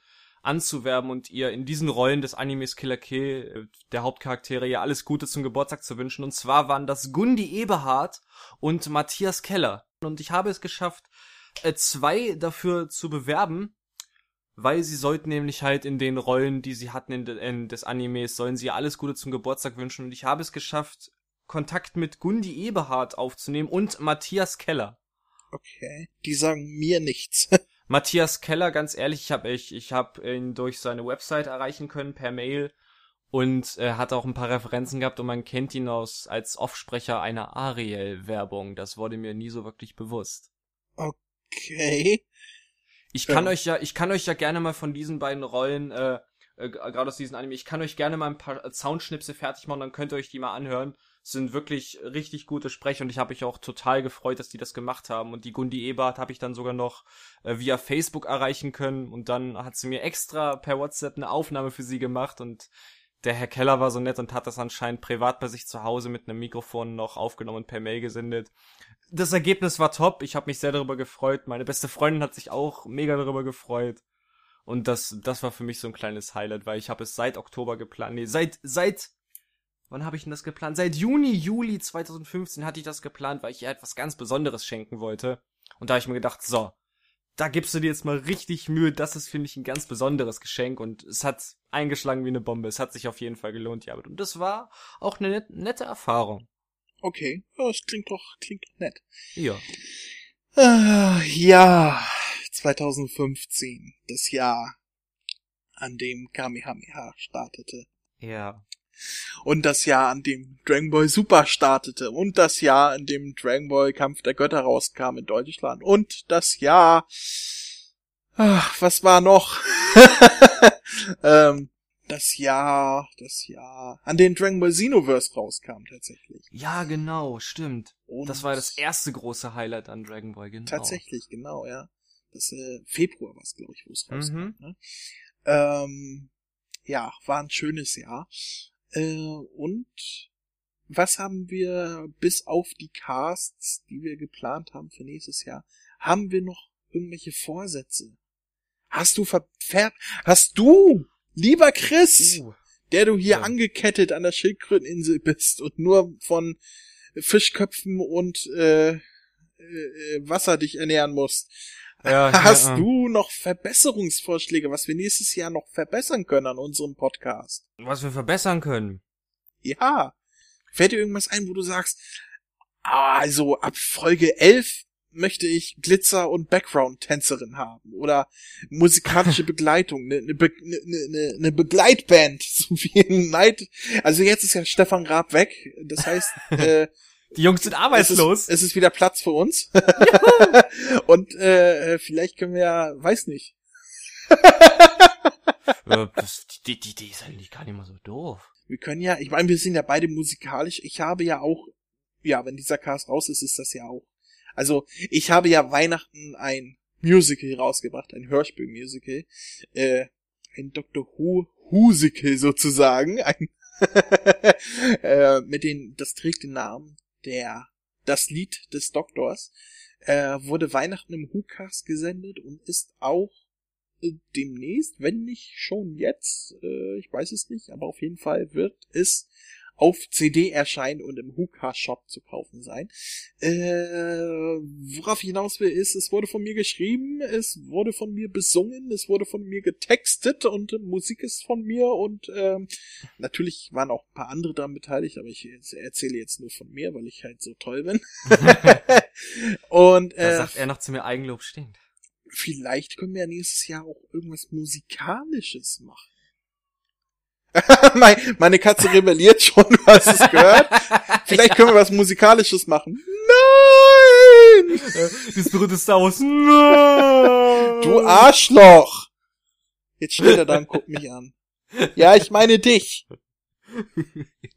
anzuwerben und ihr in diesen Rollen des Animes Killer Kill, äh, der Hauptcharaktere, ja alles Gute zum Geburtstag zu wünschen. Und zwar waren das Gundi Eberhardt und Matthias Keller. Und ich habe es geschafft, äh, zwei dafür zu bewerben, weil sie sollten nämlich halt in den Rollen, die sie hatten in, de, in des Animes, sollen sie alles Gute zum Geburtstag wünschen und ich habe es geschafft, Kontakt mit Gundi Eberhardt aufzunehmen und Matthias Keller. Okay, die sagen mir nichts. Matthias Keller, ganz ehrlich, ich habe ich, ich hab ihn durch seine Website erreichen können per Mail und er hat auch ein paar Referenzen gehabt und man kennt ihn aus als Offsprecher einer Ariel-Werbung. Das wurde mir nie so wirklich bewusst. Okay. Okay. Ich kann ja. euch ja, ich kann euch ja gerne mal von diesen beiden Rollen, äh, äh, gerade aus diesen Anime, ich kann euch gerne mal ein paar Soundschnipse fertig machen, dann könnt ihr euch die mal anhören. Sind wirklich richtig gute Sprecher und ich habe mich auch total gefreut, dass die das gemacht haben. Und die Gundi Ebert habe ich dann sogar noch äh, via Facebook erreichen können und dann hat sie mir extra per WhatsApp eine Aufnahme für sie gemacht und der Herr Keller war so nett und hat das anscheinend privat bei sich zu Hause mit einem Mikrofon noch aufgenommen und per Mail gesendet das Ergebnis war top. Ich habe mich sehr darüber gefreut. Meine beste Freundin hat sich auch mega darüber gefreut. Und das, das war für mich so ein kleines Highlight, weil ich habe es seit Oktober geplant. Nee, seit, seit, wann habe ich denn das geplant? Seit Juni, Juli 2015 hatte ich das geplant, weil ich ihr etwas ganz Besonderes schenken wollte. Und da habe ich mir gedacht, so, da gibst du dir jetzt mal richtig Mühe. Das ist, finde ich, ein ganz besonderes Geschenk. Und es hat eingeschlagen wie eine Bombe. Es hat sich auf jeden Fall gelohnt, die Arbeit. Und das war auch eine nette Erfahrung. Okay, ja, das klingt doch, klingt doch nett. Ja. Äh, ja, 2015, das Jahr, an dem Kamehameha startete. Ja. Und das Jahr, an dem Dragon Ball Super startete. Und das Jahr, an dem Dragon Ball Kampf der Götter rauskam in Deutschland. Und das Jahr, ach, was war noch? ähm, das Jahr, das Jahr, an dem Dragon Ball Xenoverse rauskam tatsächlich. Ja, genau, stimmt. Und das war das erste große Highlight an Dragon Ball, genau. Tatsächlich, genau, ja. Das äh, Februar war es, glaube ich, wo es rauskam. Mhm. Ne? Ähm, ja, war ein schönes Jahr. Äh, und was haben wir bis auf die Casts, die wir geplant haben für nächstes Jahr, haben wir noch irgendwelche Vorsätze? Hast du verfärbt, hast du Lieber Chris, uh, der du hier ja. angekettet an der Schildkröteninsel bist und nur von Fischköpfen und äh, äh, Wasser dich ernähren musst. Ja, Hast ja, du noch Verbesserungsvorschläge, was wir nächstes Jahr noch verbessern können an unserem Podcast? Was wir verbessern können? Ja. Fällt dir irgendwas ein, wo du sagst, ah, also ab Folge 11 möchte ich Glitzer und Background-Tänzerin haben oder musikalische Begleitung, eine ne, Be ne, ne, ne Begleitband, so wie in Night. Also jetzt ist ja Stefan Raab weg, das heißt, äh, die Jungs sind arbeitslos. Es ist, es ist wieder Platz für uns. und äh, vielleicht können wir ja, weiß nicht. Das, die, die, die ist eigentlich gar nicht mal so doof. Wir können ja, ich meine, wir sind ja beide musikalisch. Ich habe ja auch, ja, wenn dieser Cast raus ist, ist das ja auch. Also, ich habe ja Weihnachten ein Musical rausgebracht, ein Hörspiel-Musical. Äh, ein Dr. Who Husical sozusagen. Ein äh, mit den, das trägt den Namen der, das Lied des Doktors. Äh, wurde Weihnachten im Who-Cast gesendet und ist auch äh, demnächst, wenn nicht schon jetzt, äh, ich weiß es nicht, aber auf jeden Fall wird es auf CD erscheinen und im Hookah Shop zu kaufen sein. Äh, worauf ich hinaus will, ist, es wurde von mir geschrieben, es wurde von mir besungen, es wurde von mir getextet und äh, Musik ist von mir und ähm, natürlich waren auch ein paar andere daran beteiligt, aber ich erzähle jetzt nur von mir, weil ich halt so toll bin. und äh, da sagt er noch zu mir Eigenlob stinkt. Vielleicht können wir ja nächstes Jahr auch irgendwas Musikalisches machen. Meine Katze rebelliert schon, du hast es gehört. Vielleicht können wir was Musikalisches machen. Nein! Das berühmte Star Wars. Nein! Du Arschloch! Jetzt steht er da und guckt mich an. Ja, ich meine dich.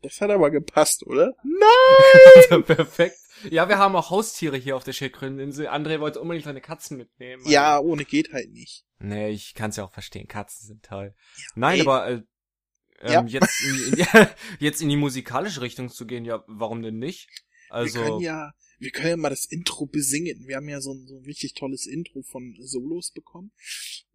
Das hat aber gepasst, oder? Nein! Perfekt. Ja, wir haben auch Haustiere hier auf der Schildkröteninsel. André wollte unbedingt seine Katzen mitnehmen. Ja, ohne geht halt nicht. Nee, ich kann's ja auch verstehen. Katzen sind toll. Ja, Nein, ey. aber äh, ähm, ja. jetzt, in, in, jetzt in die musikalische Richtung zu gehen, ja, warum denn nicht? Also. Wir können ja, wir können ja mal das Intro besingen. Wir haben ja so ein, so ein richtig tolles Intro von Solos bekommen.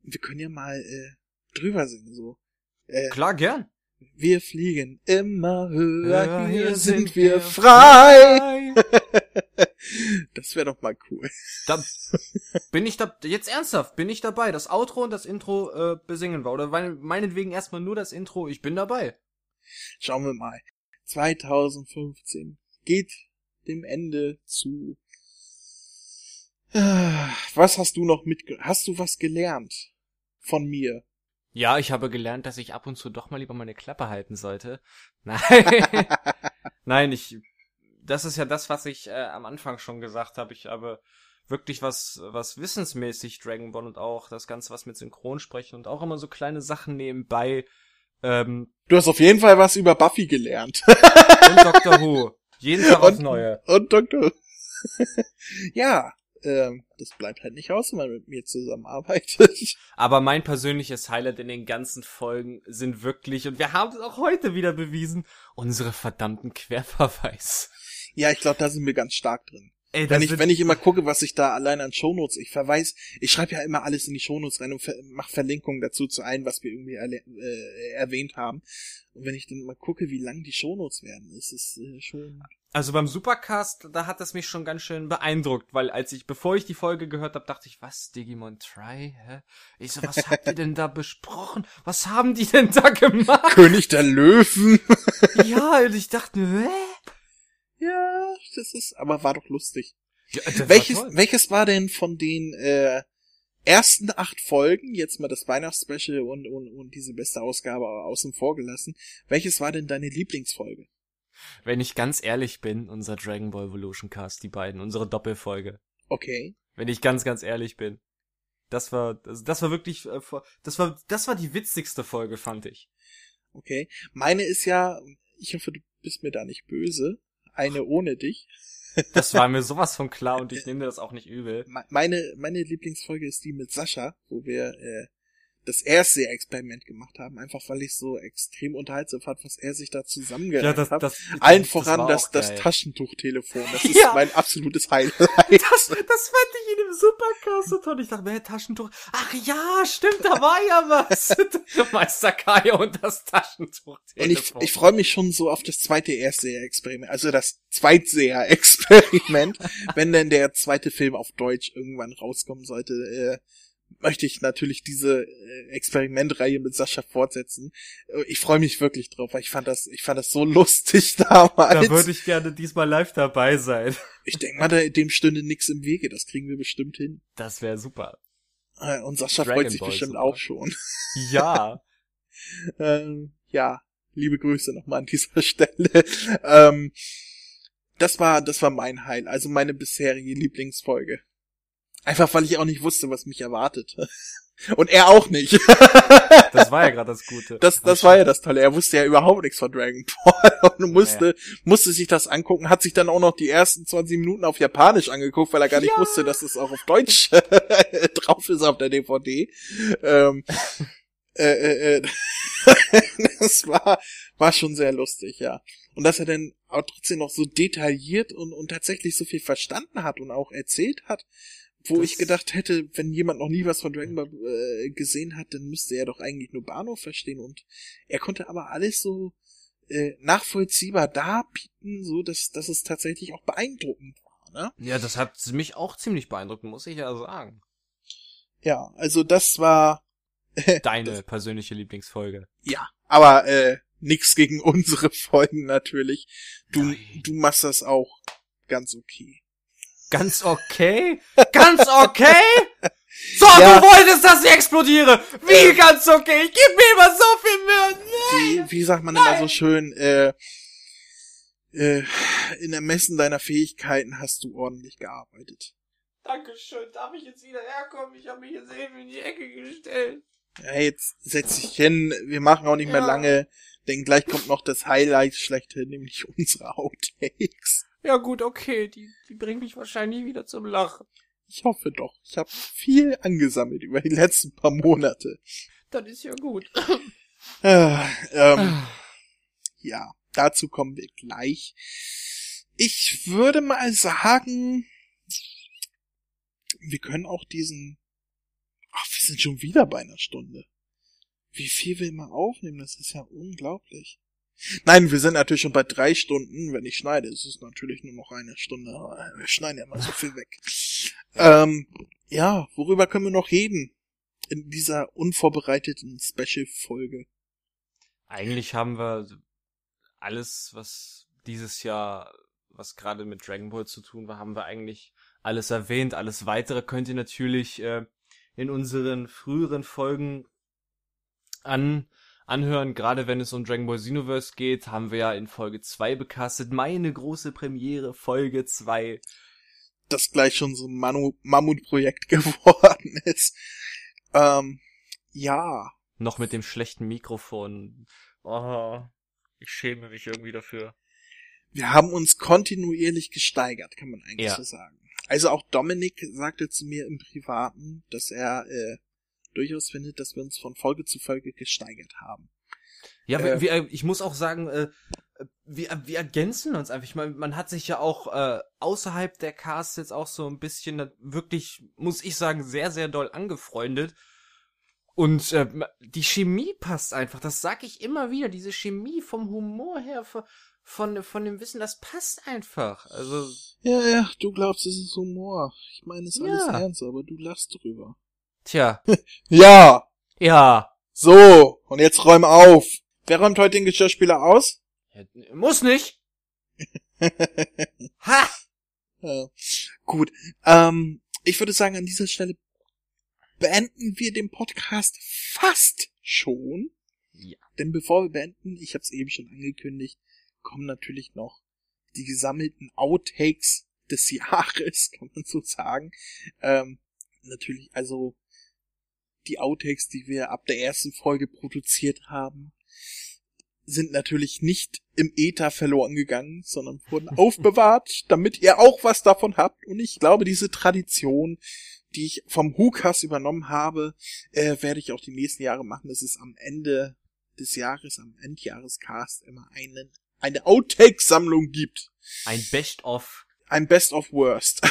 Wir können ja mal äh, drüber singen, so. Äh, Klar, gern. Wir fliegen immer höher, ja, hier, hier sind wir frei. das wäre doch mal cool. Da bin ich da jetzt ernsthaft, bin ich dabei. Das Outro und das Intro äh, besingen wir oder meinetwegen erstmal nur das Intro. Ich bin dabei. Schauen wir mal. 2015 geht dem Ende zu. Was hast du noch mit hast du was gelernt von mir? Ja, ich habe gelernt, dass ich ab und zu doch mal lieber meine Klappe halten sollte. Nein. Nein, ich das ist ja das, was ich äh, am Anfang schon gesagt habe. Ich habe wirklich was, was wissensmäßig Dragon Ball und auch das Ganze, was mit Synchronsprechen und auch immer so kleine Sachen nebenbei. Ähm, du hast auf jeden Fall was über Buffy gelernt. und Doctor Who. Jeden Tag aufs Neue. Und Doctor Ja, ähm, das bleibt halt nicht aus, wenn man mit mir zusammenarbeitet. Aber mein persönliches Highlight in den ganzen Folgen sind wirklich, und wir haben es auch heute wieder bewiesen, unsere verdammten Querverweis. Ja, ich glaube, da sind wir ganz stark drin. Ey, wenn ich wenn ich immer gucke, was ich da allein an Shownotes, ich verweis, ich schreibe ja immer alles in die Shownotes rein und ver mach Verlinkungen dazu zu ein, was wir irgendwie äh, erwähnt haben. Und wenn ich dann mal gucke, wie lang die Shownotes werden, ist es äh, schon also beim Supercast, da hat es mich schon ganz schön beeindruckt, weil als ich, bevor ich die Folge gehört habe, dachte ich, was, Digimon Try? Hä? Ich so, was habt ihr denn da besprochen? Was haben die denn da gemacht? König der Löwen. ja, und ich dachte, hä? Ja, das ist, aber war doch lustig. Ja, welches, war welches war denn von den äh, ersten acht Folgen, jetzt mal das Weihnachtsspecial und, und, und diese beste Ausgabe außen vor gelassen, welches war denn deine Lieblingsfolge? Wenn ich ganz ehrlich bin, unser Dragon Ball Evolution Cast, die beiden, unsere Doppelfolge. Okay. Wenn ich ganz, ganz ehrlich bin. Das war, das, das war wirklich, äh, das war, das war die witzigste Folge, fand ich. Okay. Meine ist ja, ich hoffe, du bist mir da nicht böse eine ohne dich. Das war mir sowas von klar und ich nehme dir das auch nicht übel. Meine, meine Lieblingsfolge ist die mit Sascha, wo wir äh, das erste Experiment gemacht haben, einfach weil ich so extrem unterhaltsam fand, was er sich da zusammengereicht ja, das, hat. Das, Allen das, voran das, das Taschentuchtelefon. Das ist ja. mein absolutes Highlight. Das, das fand ich in dem Supercast toll. Ich dachte mir, Taschentuch. Ach ja, stimmt, da war ja was. Meister Kaya und das Taschentuchtelefon. Und ich, ich freue mich schon so auf das zweite Erstseher-Experiment, also das Zweitseher-Experiment, wenn denn der zweite Film auf Deutsch irgendwann rauskommen sollte. Äh, möchte ich natürlich diese äh, Experimentreihe mit Sascha fortsetzen. Äh, Ich freue mich wirklich drauf, weil ich fand das, ich fand das so lustig damals. Da würde ich gerne diesmal live dabei sein. ich denke mal, da, dem stünde nix im Wege. Das kriegen wir bestimmt hin. Das wäre super. Äh, Und Sascha Dragon freut sich Ball bestimmt super. auch schon. Ja. ähm, ja, liebe Grüße nochmal an dieser Stelle. Ähm, das war, das war mein Heil, also meine bisherige Lieblingsfolge. Einfach weil ich auch nicht wusste, was mich erwartet. Und er auch nicht. Das war ja gerade das Gute. Das, das war ja das Tolle. Er wusste ja überhaupt nichts von Dragon Ball und musste, musste sich das angucken, hat sich dann auch noch die ersten 20 Minuten auf Japanisch angeguckt, weil er gar nicht Ja. wusste, dass es auch auf Deutsch drauf ist auf der DVD. Ähm, äh, äh, äh, das war, war schon sehr lustig, ja. Und dass er dann auch trotzdem noch so detailliert und, und tatsächlich so viel verstanden hat und auch erzählt hat, wo Das- ich gedacht hätte, wenn jemand noch nie was von Dragon Ball äh, gesehen hat, dann müsste er doch eigentlich nur Bahnhof verstehen. Und er konnte aber alles so äh, nachvollziehbar darbieten, so dass, dass es tatsächlich auch beeindruckend war. Ne? Ja, das hat mich auch ziemlich beeindruckt, muss ich ja sagen. Ja, also das war Deine persönliche Lieblingsfolge. ja, aber äh, nix gegen unsere Folgen natürlich. Du, Nein. du machst das auch ganz okay. Ganz okay? Ganz okay? So, Ja. du wolltest, dass ich explodiere! Wie ganz okay? Ich geb mir immer so viel Mühe! Wie, wie sagt man immer so schön, äh, äh, in Ermessen deiner Fähigkeiten hast du ordentlich gearbeitet. Dankeschön, darf ich jetzt wieder herkommen? Ich habe mich jetzt eben in die Ecke gestellt. Ja, jetzt setz dich hin, wir machen auch nicht mehr Ja. lange, denn gleich kommt noch das Highlight schlechthin, nämlich unsere Outtakes. Ja gut, okay, die, die bringt mich wahrscheinlich wieder zum Lachen. Ich hoffe doch. Ich habe viel angesammelt über die letzten paar Monate. Das ist ja gut. Äh, ähm, ja, dazu kommen wir gleich. Ich würde mal sagen, wir können auch diesen. Ach, wir sind schon wieder bei einer Stunde. Wie viel wir immer aufnehmen, das ist ja unglaublich. Nein, wir sind natürlich schon bei drei Stunden. Wenn ich schneide, ist es natürlich nur noch eine Stunde. Wir schneiden ja mal so viel weg. Ähm, ja, worüber können wir noch reden? In dieser unvorbereiteten Special-Folge. Eigentlich haben wir alles, was dieses Jahr, was gerade mit Dragon Ball zu tun war, haben wir eigentlich alles erwähnt. Alles weitere könnt ihr natürlich äh, in unseren früheren Folgen an anhören. Gerade wenn es um Dragon Ball Xenoverse geht, haben wir ja in Folge 2 becastet. Meine große Premiere, Folge 2. das gleich schon so ein Manu Mammutprojekt geworden ist. Ähm, ja, Noch mit dem schlechten Mikrofon. Oh, ich schäme mich irgendwie dafür. wir haben uns kontinuierlich gesteigert, kann man eigentlich Ja. so sagen. Also auch Dominik sagte zu mir im Privaten, dass er äh, durchaus findet, dass wir uns von Folge zu Folge gesteigert haben. Ja, Äh, wir, ich muss auch sagen, äh, wir, wir ergänzen uns einfach. Ich meine, man hat sich ja auch äh, außerhalb der Cast jetzt auch so ein bisschen wirklich, muss ich sagen, sehr, sehr doll angefreundet. Und äh, die Chemie passt einfach. Das sag ich immer wieder. Diese Chemie vom Humor her, von, von, dem Wissen, das passt einfach. Also, Ja, ja, du glaubst, es ist Humor. Ich meine, es ist alles Ja. ernst, aber du lachst drüber. Tja, Ja, ja. so, und jetzt räum auf. Wer räumt heute den Geschirrspüler aus? Muss nicht. Ha! Ja. Gut. Ähm, ich würde sagen, an dieser Stelle beenden wir den Podcast fast schon. Ja. Denn bevor wir beenden, ich habe es eben schon angekündigt, kommen natürlich noch die gesammelten Outtakes des Jahres, kann man so sagen. Ähm, natürlich, also die Outtakes, die wir ab der ersten Folge produziert haben, sind natürlich nicht im Äther verloren gegangen, sondern wurden aufbewahrt, damit ihr auch was davon habt. Und ich glaube, diese Tradition, die ich vom Hukas übernommen habe, äh, werde ich auch die nächsten Jahre machen, dass es am Ende des Jahres, am Endjahrescast immer einen, eine Outtake-Sammlung gibt. Ein Best-of. Ein Best of Worst.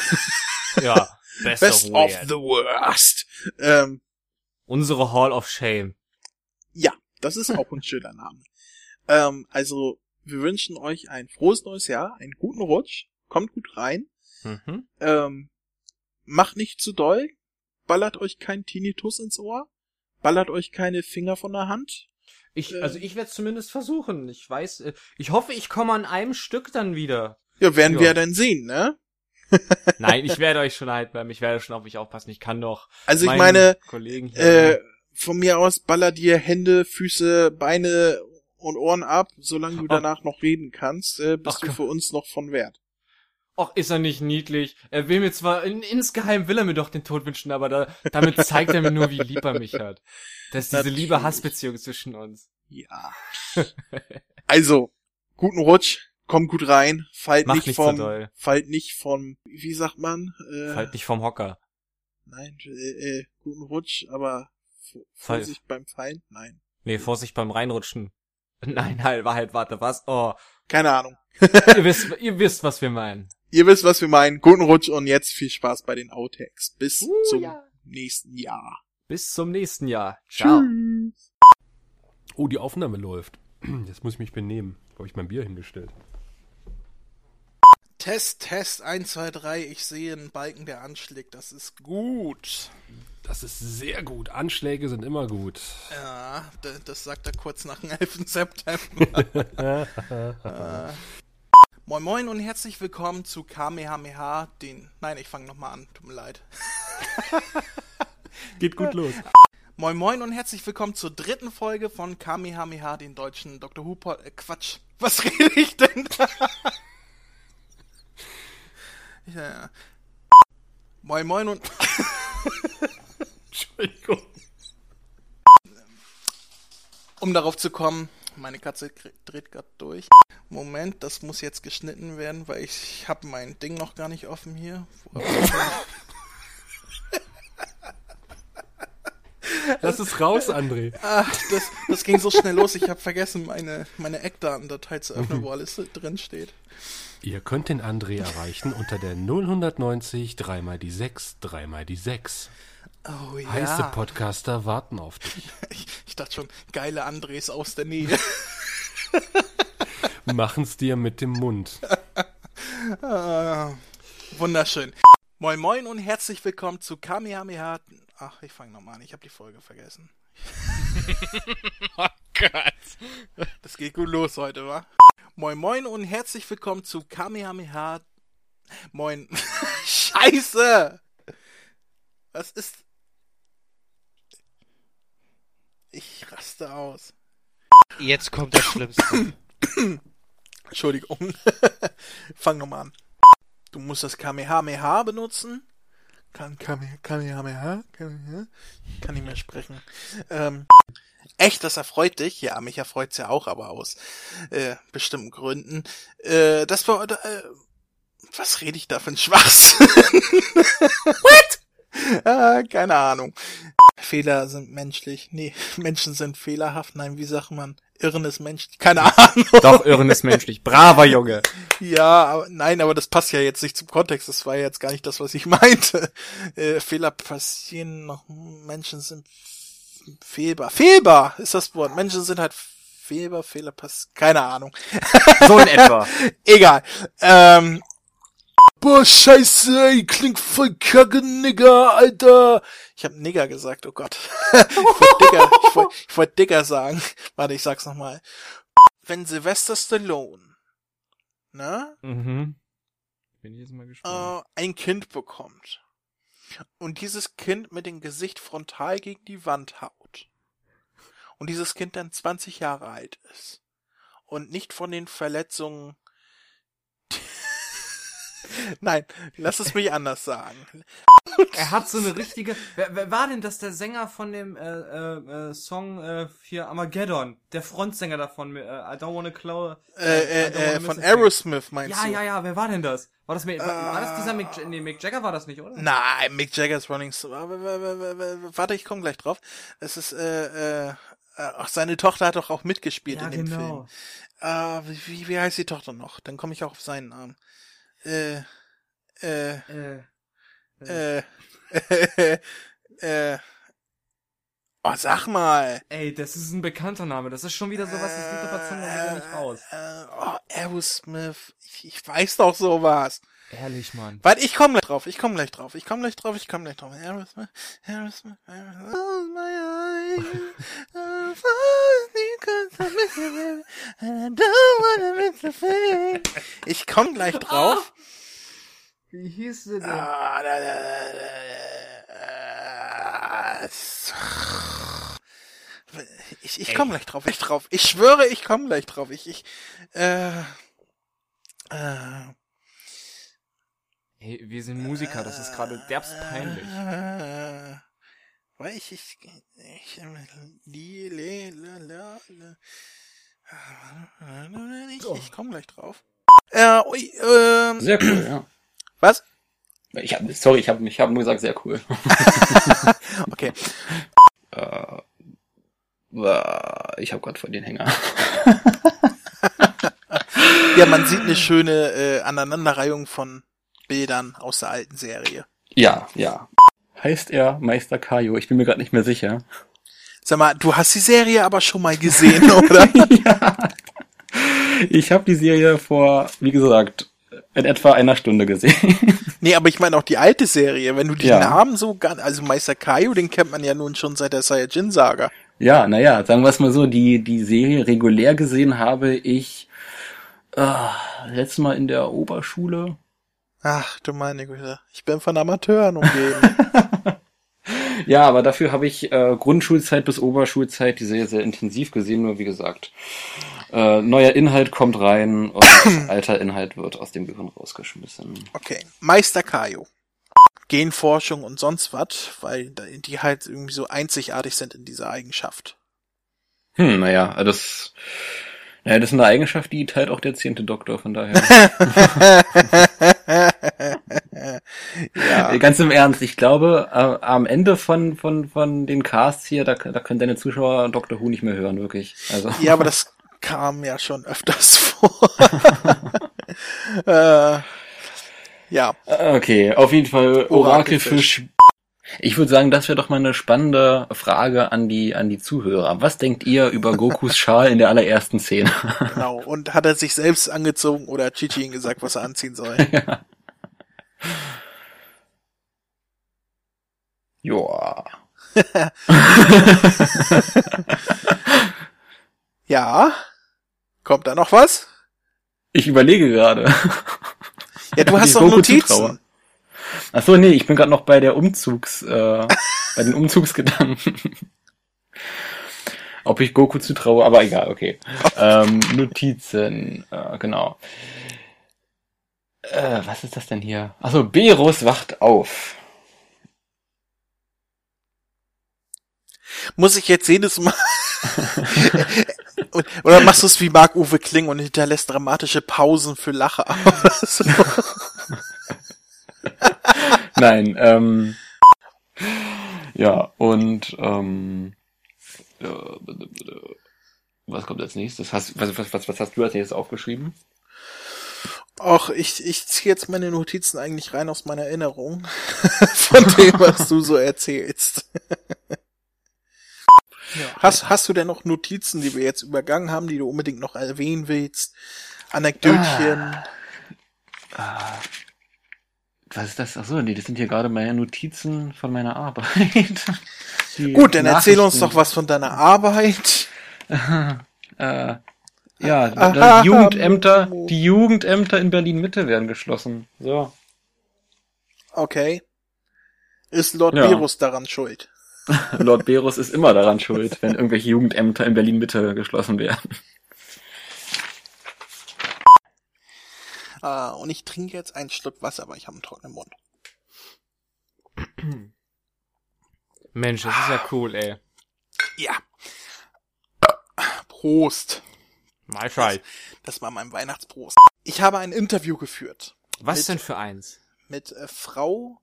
Ja, Best, Best of, of the Worst. Ähm, Unsere Hall of Shame. Ja, das ist auch ein schöner Name. Ähm, also, wir wünschen euch ein frohes neues Jahr, einen guten Rutsch, kommt gut rein, Mhm. ähm, macht nicht zu doll, ballert euch kein Tinnitus ins Ohr? Ballert euch keine Finger von der Hand? Ich, Äh. also ich werde zumindest versuchen. Ich weiß, äh, ich hoffe, ich komme an einem Stück dann wieder. Ja, werden Ja. wir dann sehen, ne? Nein, ich werde euch schon halt bleiben. Ich werde schon auf mich aufpassen. Ich kann doch. Also ich meine, Kollegen äh, von mir aus baller dir Hände, Füße, Beine und Ohren ab, solange du Oh. danach noch reden kannst, äh, bist Ach, du für uns noch von Wert. Och, ist er nicht niedlich. Er will mir zwar, in, insgeheim will er mir doch den Tod wünschen, aber da, damit zeigt er mir nur, wie lieb er mich hat. Das ist diese Natürlich. Liebe-Hass-Beziehung zwischen uns. Ja. also, guten Rutsch, komm gut rein, fallt Mach nicht so vom, doll. fallt nicht vom, wie sagt man? Äh, Halt nicht vom Hocker. Nein, äh, äh, guten Rutsch, aber Fall. Vorsicht beim Fallen? Nein. Nee, Vorsicht beim Reinrutschen. Nein, halt, Wahrheit, warte, was? Oh, Keine Ahnung. ihr wisst, ihr wisst, was wir meinen. Ihr wisst, was wir meinen. Guten Rutsch und jetzt viel Spaß bei den Outtakes. Bis Uh, zum ja. nächsten Jahr. Bis zum nächsten Jahr. Ciao. Tschüss. Oh, die Aufnahme läuft. Jetzt muss ich mich benehmen. Wo habe ich mein Bier hingestellt? Test, Test, 1, 2, 3. Ich sehe einen Balken, der anschlägt. Das ist gut. Das ist sehr gut. Anschläge sind immer gut. Ja, das sagt er kurz nach dem 11. September. äh. Moin Moin und herzlich willkommen zu Kamehameha, den... Nein, ich fange nochmal an, tut mir leid. Geht gut los. Moin Moin und herzlich willkommen zur dritten Folge von Kamehameha, den deutschen Dr. Who. Äh, Quatsch, was rede ich denn da? Ja. Moin Moin und... Entschuldigung. Um darauf zu kommen, meine Katze dreht gerade durch. Moment, das muss jetzt geschnitten werden, weil ich habe mein Ding noch gar nicht offen hier. Wo hab ich Lass es raus, André. Ah, das, das ging so schnell los, ich habe vergessen, meine, meine Eckdatendatei zu öffnen, wo alles drin steht. Ihr könnt den André erreichen unter der 0190 3 mal die 6 3 mal die 6. Oh ja. Heiße Podcaster warten auf dich. ich, ich dachte schon, geile Andres aus der Nähe. Machen's dir mit dem Mund. Ah, wunderschön. Moin Moin und herzlich willkommen zu Kamehameha. Ach, ich fange nochmal an, ich habe die Folge vergessen. Oh Gott. Das geht gut los heute, wa? Moin Moin und herzlich willkommen zu Kamehameha. Moin. Scheiße! Was ist. Ich raste aus. Jetzt kommt das Schlimmste. Entschuldigung. Fang nochmal an. Du musst das Kamehameha benutzen. Kann Kame- Kamehameha? Kamehameha? Kann nicht mehr sprechen. Ähm, echt, das erfreut dich? Ja, mich erfreut's ja auch, aber aus äh, bestimmten Gründen. Äh, das war... Äh, was rede ich da für ein Schwachsinn? What? Ah, keine Ahnung. Fehler sind menschlich. Nee, Menschen sind fehlerhaft. Nein, wie sagt man? Irren ist menschlich. Keine Ahnung. Doch, Irren ist menschlich. Braver Junge. Ja, aber, nein, aber das passt ja jetzt nicht zum Kontext. Das war jetzt gar nicht das, was ich meinte. Äh, Fehler passieren noch. Menschen sind fehlbar. Fehlbar ist das Wort. Menschen sind halt fehlbar. Fehler passieren. Keine Ahnung. So in etwa. Egal. Ähm. Boah, scheiße, ey, klingt voll kacke, Nigger, Alter. Ich hab Nigger gesagt, oh Gott. ich wollte Digger, ich wollt, ich wollt Digger sagen. Warte, ich sag's nochmal. Wenn Sylvester Stallone, ne, Mhm. Bin jetzt mal gespannt. äh, ein Kind bekommt und dieses Kind mit dem Gesicht frontal gegen die Wand haut und dieses Kind dann 20 Jahre alt ist und nicht von den Verletzungen Nein, lass es mich anders sagen. Er hat so eine richtige. Wer, wer war denn das der Sänger von dem äh, äh, äh, Song äh, für Armageddon? Der Frontsänger davon. Äh, I don't wanna clow. Äh, äh, äh, miss von. Aerosmith meinst Ja, du? ja, ja. Wer war denn das? War das, war, war das dieser Äh. Mick, Ja- nee, Mick Jagger war das nicht, oder? Nein, Mick Jagger's Running Star. Warte, ich komme gleich drauf. Es ist, äh, äh, ach, seine Tochter hat doch auch mitgespielt ja, in dem genau. Film. Äh, wie, wie heißt die Tochter noch? Dann komme ich auch auf seinen Namen. Äh, äh, Äh, äh, äh, oh, sag mal. ey, das ist ein bekannter Name. Das ist schon wieder sowas, das auf der Zunge wieder nicht raus. Äh, oh, Aerosmith. Ich, ich weiß doch sowas. Ehrlich, Mann. Warte, ich komm gleich drauf, ich komm gleich drauf, ich komm gleich drauf, ich komm gleich drauf. Aerosmith, Aerosmith, Aerosmith, my eyes, Ich komm gleich drauf. Wie hieß sie denn? Ah, da, da, da. Ich, ich komm gleich drauf, ich drauf. Ich schwöre, ich komm gleich drauf. Ich, ich, äh, äh, Hey, wir sind Musiker, das ist gerade derbst peinlich. Weil ich, ich, ich, die, le, la, la, la. Ich, ich komm gleich drauf. Äh, ui, ähm, Sehr cool, ja. was? Ich hab, sorry, ich habe ich hab nur gesagt, sehr cool. Okay. äh, ich habe gerade voll den Hänger. Ja, man sieht eine schöne äh, Aneinanderreihung von Bildern aus der alten Serie. Ja, ja. Heißt er Meister Kaio? Ich bin mir gerade nicht mehr sicher. Sag mal, du hast die Serie aber schon mal gesehen, oder? ja. Ich habe die Serie vor, wie gesagt, in etwa einer Stunde gesehen. nee, aber ich meine auch die alte Serie. Wenn du die Ja. Namen so also Meister Kaio, den kennt man ja nun schon seit der Saiyajin-Saga. Ja, naja, sagen wir es mal so, die, die Serie regulär gesehen habe ich äh, letztes Mal in der Oberschule. Ach, du meine Güte. Ich bin von Amateuren umgeben. Ja, aber dafür habe ich äh, Grundschulzeit bis Oberschulzeit die Serie sehr intensiv gesehen, nur wie gesagt. Äh, neuer Inhalt kommt rein und alter Inhalt wird aus dem Gehirn rausgeschmissen. Okay. Meister Kaio. Genforschung und sonst was, weil die halt irgendwie so einzigartig sind in dieser Eigenschaft. Hm, naja, das, naja, das ist eine Eigenschaft, die teilt auch der zehnte Doktor, von daher. ja. Äh, Ganz im Ernst, ich glaube, äh, am Ende von, von, von den Casts hier, da, da können deine Zuschauer Dr. Who nicht mehr hören, wirklich. Also. ja, aber das kam ja schon öfters vor. äh, ja. Okay, auf jeden Fall Orakelfisch. Orakelfisch. Ich würde sagen, das wäre doch mal eine spannende Frage an die, an die Zuhörer. Was denkt ihr über Gokus Schal in der allerersten Szene? Genau. Und hat er sich selbst angezogen oder hat Chichi ihm gesagt, was er anziehen soll? Joa. Ja. Kommt da noch was? Ich überlege gerade. Ja, du hast doch Notizen. zutraue. Ach so, nee, ich bin gerade noch bei der Umzugs, äh, bei den Umzugsgedanken. Ob ich Goku zutraue, aber egal, okay. Ähm, Notizen, äh, genau. Äh, was ist das denn hier? Achso, Berus wacht auf. Muss ich jetzt jedes Mal. Oder machst du es wie Marc-Uwe Kling und hinterlässt dramatische Pausen für Lacher? so? Nein, ähm, ja, und, ähm, äh, was kommt als nächstes? Hast, was, was, was, was hast du als nächstes aufgeschrieben? Ach, ich, ich ziehe jetzt meine Notizen eigentlich rein aus meiner Erinnerung. Von dem, was du so erzählst. Ja. hast, hast du denn noch Notizen, die wir jetzt übergangen haben, die du unbedingt noch erwähnen willst? Anekdötchen? Was ist das? Achso, nee, das sind hier gerade meine Notizen von meiner Arbeit. Gut, dann erzähl uns doch was von deiner Arbeit. Äh, ja, Aha. die Jugendämter, die Jugendämter in Berlin Mitte werden geschlossen. So. Okay. Ist Lord Ja. Virus daran schuld? Lord Berus ist immer daran schuld, wenn irgendwelche Jugendämter in Berlin Mitte geschlossen werden. Ah, und ich trinke jetzt einen Schluck Wasser, aber ich habe einen trockenen Mund. Mensch, das ist ja cool, ey. Ja. Prost. Mahlzeit. Das war mein Weihnachtsprost. Ich habe ein Interview geführt Was Mit- denn für eins? mit äh, Frau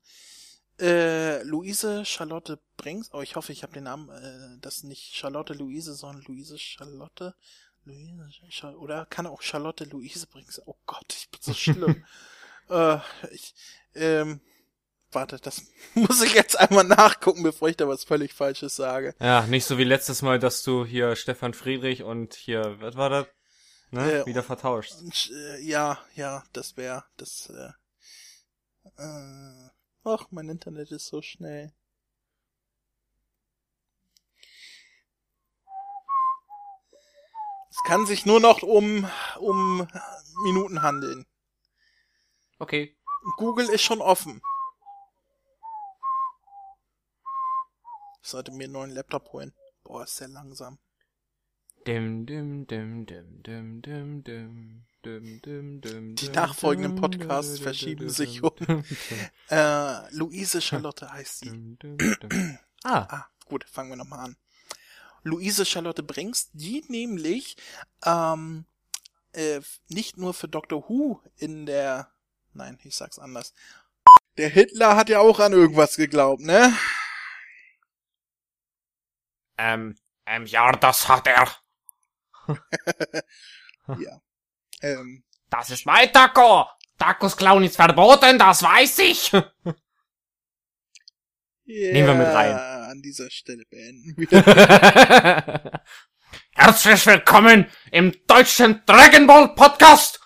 äh, Luise Charlotte Brinks. Oh, ich hoffe, ich habe den Namen, äh, das nicht Charlotte Luise, sondern Luise Charlotte. Luise, Char oder kann auch Charlotte Luise Brinks. Oh Gott, ich bin so schlimm. äh, ich, ähm, warte, das muss ich jetzt einmal nachgucken, bevor ich da was völlig Falsches sage. Ja, nicht so wie letztes Mal, dass du hier Stefan Friedrich und hier, was war das? Ne? Äh, Wieder vertauscht. Und, äh, ja, ja, das wäre, das, äh, Äh, ach, mein Internet ist so schnell. Es kann sich nur noch um, um Minuten handeln. Okay. Google ist schon offen. Ich sollte mir einen neuen Laptop holen. Boah, ist sehr langsam. Dim, dim, dim, dim, dim, dim, dim. Die nachfolgenden Podcasts verschieben sich um. äh, Luise Charlotte heißt sie. ah. ah. Gut, fangen wir nochmal an. Luise Charlotte Brings, die nämlich ähm, äh, nicht nur für Doctor Who in der... Nein, ich sag's anders. Der Hitler hat ja auch an irgendwas geglaubt, ne? Ähm, ähm, ja, das hat er. Ja. Ähm, Das ist mein Taco. Tacos klauen ist verboten, das weiß ich. Nehmen wir mit rein. An dieser Stelle beenden wir. Herzlich willkommen im deutschen Dragon Ball Podcast.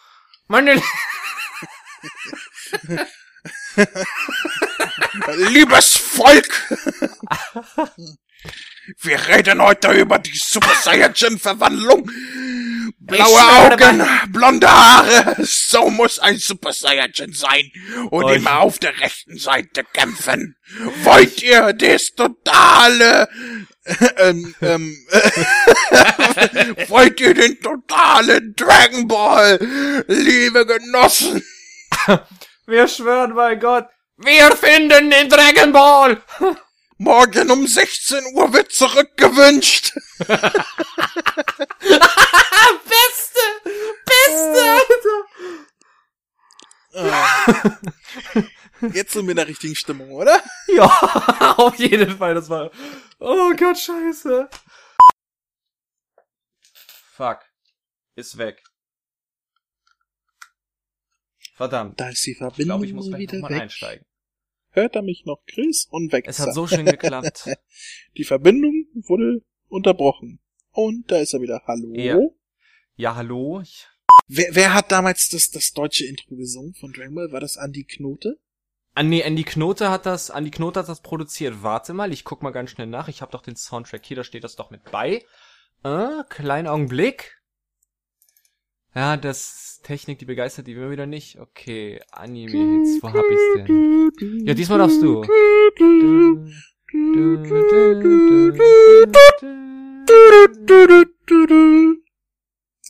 Meine Liebes Volk! Wir reden heute über die Super Saiyajin Verwandlung. Blaue Augen, blonde Haare. So muss ein Super Saiyajin sein und ich- immer auf der rechten Seite kämpfen. Wollt ihr das totale, ähm, ähm, wollt ihr den totalen Dragon Ball, liebe Genossen? Wir schwören bei Gott, wir finden den Dragon Ball. Morgen um 16 Uhr wird zurückgewünscht. Beste, beste, Alter. Jetzt sind wir in der richtigen Stimmung, oder? Ja, auf jeden Fall, das war, oh Gott, scheiße. Fuck. Ist weg. Verdammt. Da ist die Ich Verbindung glaube, ich muss wieder nochmal weg. einsteigen. Hört er mich noch, Chris? Und weg. Es hat so schön geklappt. Die Verbindung wurde unterbrochen. Und da ist er wieder. Hallo? Ja. Ja, hallo? Ich, Wer, wer hat damals das, das deutsche Intro gesungen von Dragon Ball? War das Andy Knote? Ah, nee, Andy Knote hat das, Andy Knote hat das produziert. Warte mal, ich guck mal ganz schnell nach. Ich habe doch den Soundtrack hier, da steht das doch mit bei. Äh, kleinen Augenblick. Ja, das Technik, die begeistert die immer wieder nicht. Okay, Anime-Hits, wo hab ich's denn? Ja, diesmal darfst du.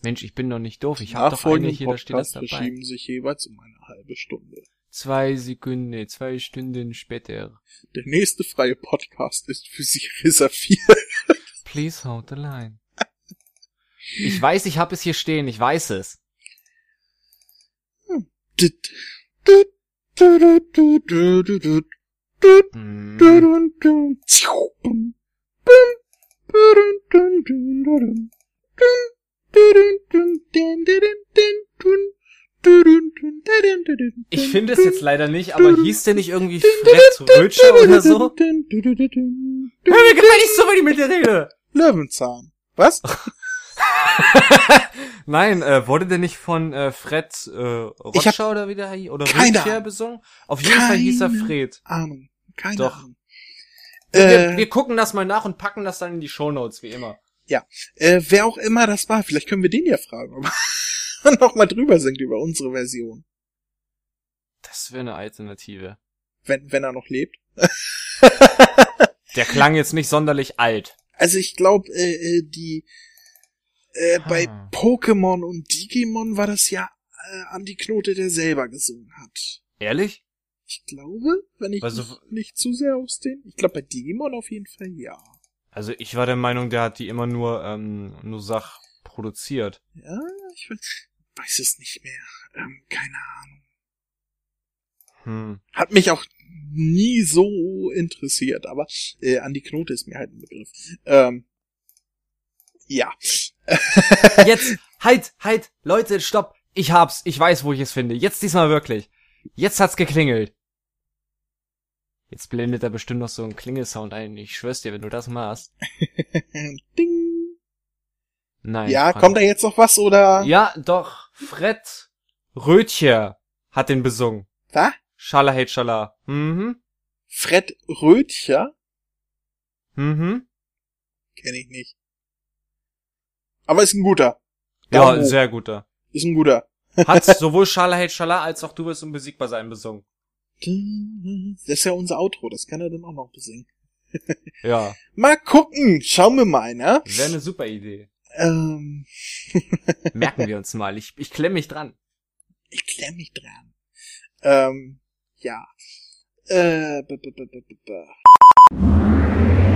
Mensch, ich bin doch nicht doof. Ich hab doch Nachfolgende hier, da steht das dabei. verschieben sich jeweils um eine halbe Stunde. Zwei Sekunden, zwei Stunden später. Der nächste freie Podcast ist für Sie reserviert. Please hold the line. Ich weiß, ich hab es hier stehen, ich weiß es. Ich finde es jetzt leider nicht, aber hieß der nicht irgendwie Fred Rötscher oder so? Hör mir gefällt nicht so, wenn ich mit dir rede. Löwenzahn. Was? Nein, äh, wurde der nicht von äh, Fred äh, Ich hab Rotscher oder wie der? Oder keine Ahnung. besungen? Auf jeden Fall hieß er Fred. Ahnung. Keine Doch. Ahnung. Wir, Äh, wir gucken das mal nach und packen das dann in die Shownotes, wie immer. äh, wer auch immer das war, vielleicht können wir den ja fragen, ob er nochmal drüber singt über unsere Version. Das wäre eine Alternative. Wenn, wenn er noch lebt. Der klang jetzt nicht sonderlich alt. Also ich glaube, äh, äh, die äh, bei Ah. Pokémon und Digimon war das ja äh, Andy Knote, der selber gesungen hat. Ehrlich? Ich glaube, wenn ich Also- nicht, nicht zu sehr aus den. Ich glaube bei Digimon auf jeden Fall ja. Also ich war der Meinung, der hat die immer nur, ähm, nur Sach produziert. Ja, ich weiß, weiß es nicht mehr. Ähm, keine Ahnung. Hm. Hat mich auch nie so interessiert, aber äh, Andy Knote ist mir halt ein Begriff. Ähm, ja. Jetzt, halt, halt, Leute, stopp. Ich hab's, ich weiß, wo ich es finde. Jetzt diesmal wirklich. Jetzt hat's geklingelt. Jetzt blendet er bestimmt noch so einen Klingelsound ein. Ich schwör's dir, wenn du das machst. Ding. Nein. Ja, Frank. kommt da jetzt noch was oder? Ja, doch. Fred Rötcher hat den besungen. Was? Schala Hate Schala. Mhm. Fred Rötcher? Mhm. Kenne ich nicht. Aber ist ein guter. Ja, hoch. sehr guter. Ist ein guter. Hat sowohl Schala Hate Schala als auch Du wirst unbesiegbar sein besungen. Das ist ja unser Outro, das kann er dann auch noch besingen. Ja. Mal gucken, schauen wir mal, ne? Wäre eine super Idee. Ähm, Merken wir uns mal. Ich, ich klemm mich dran. ich klemm mich dran. Ähm, ja. Äh, b -b -b -b -b -b.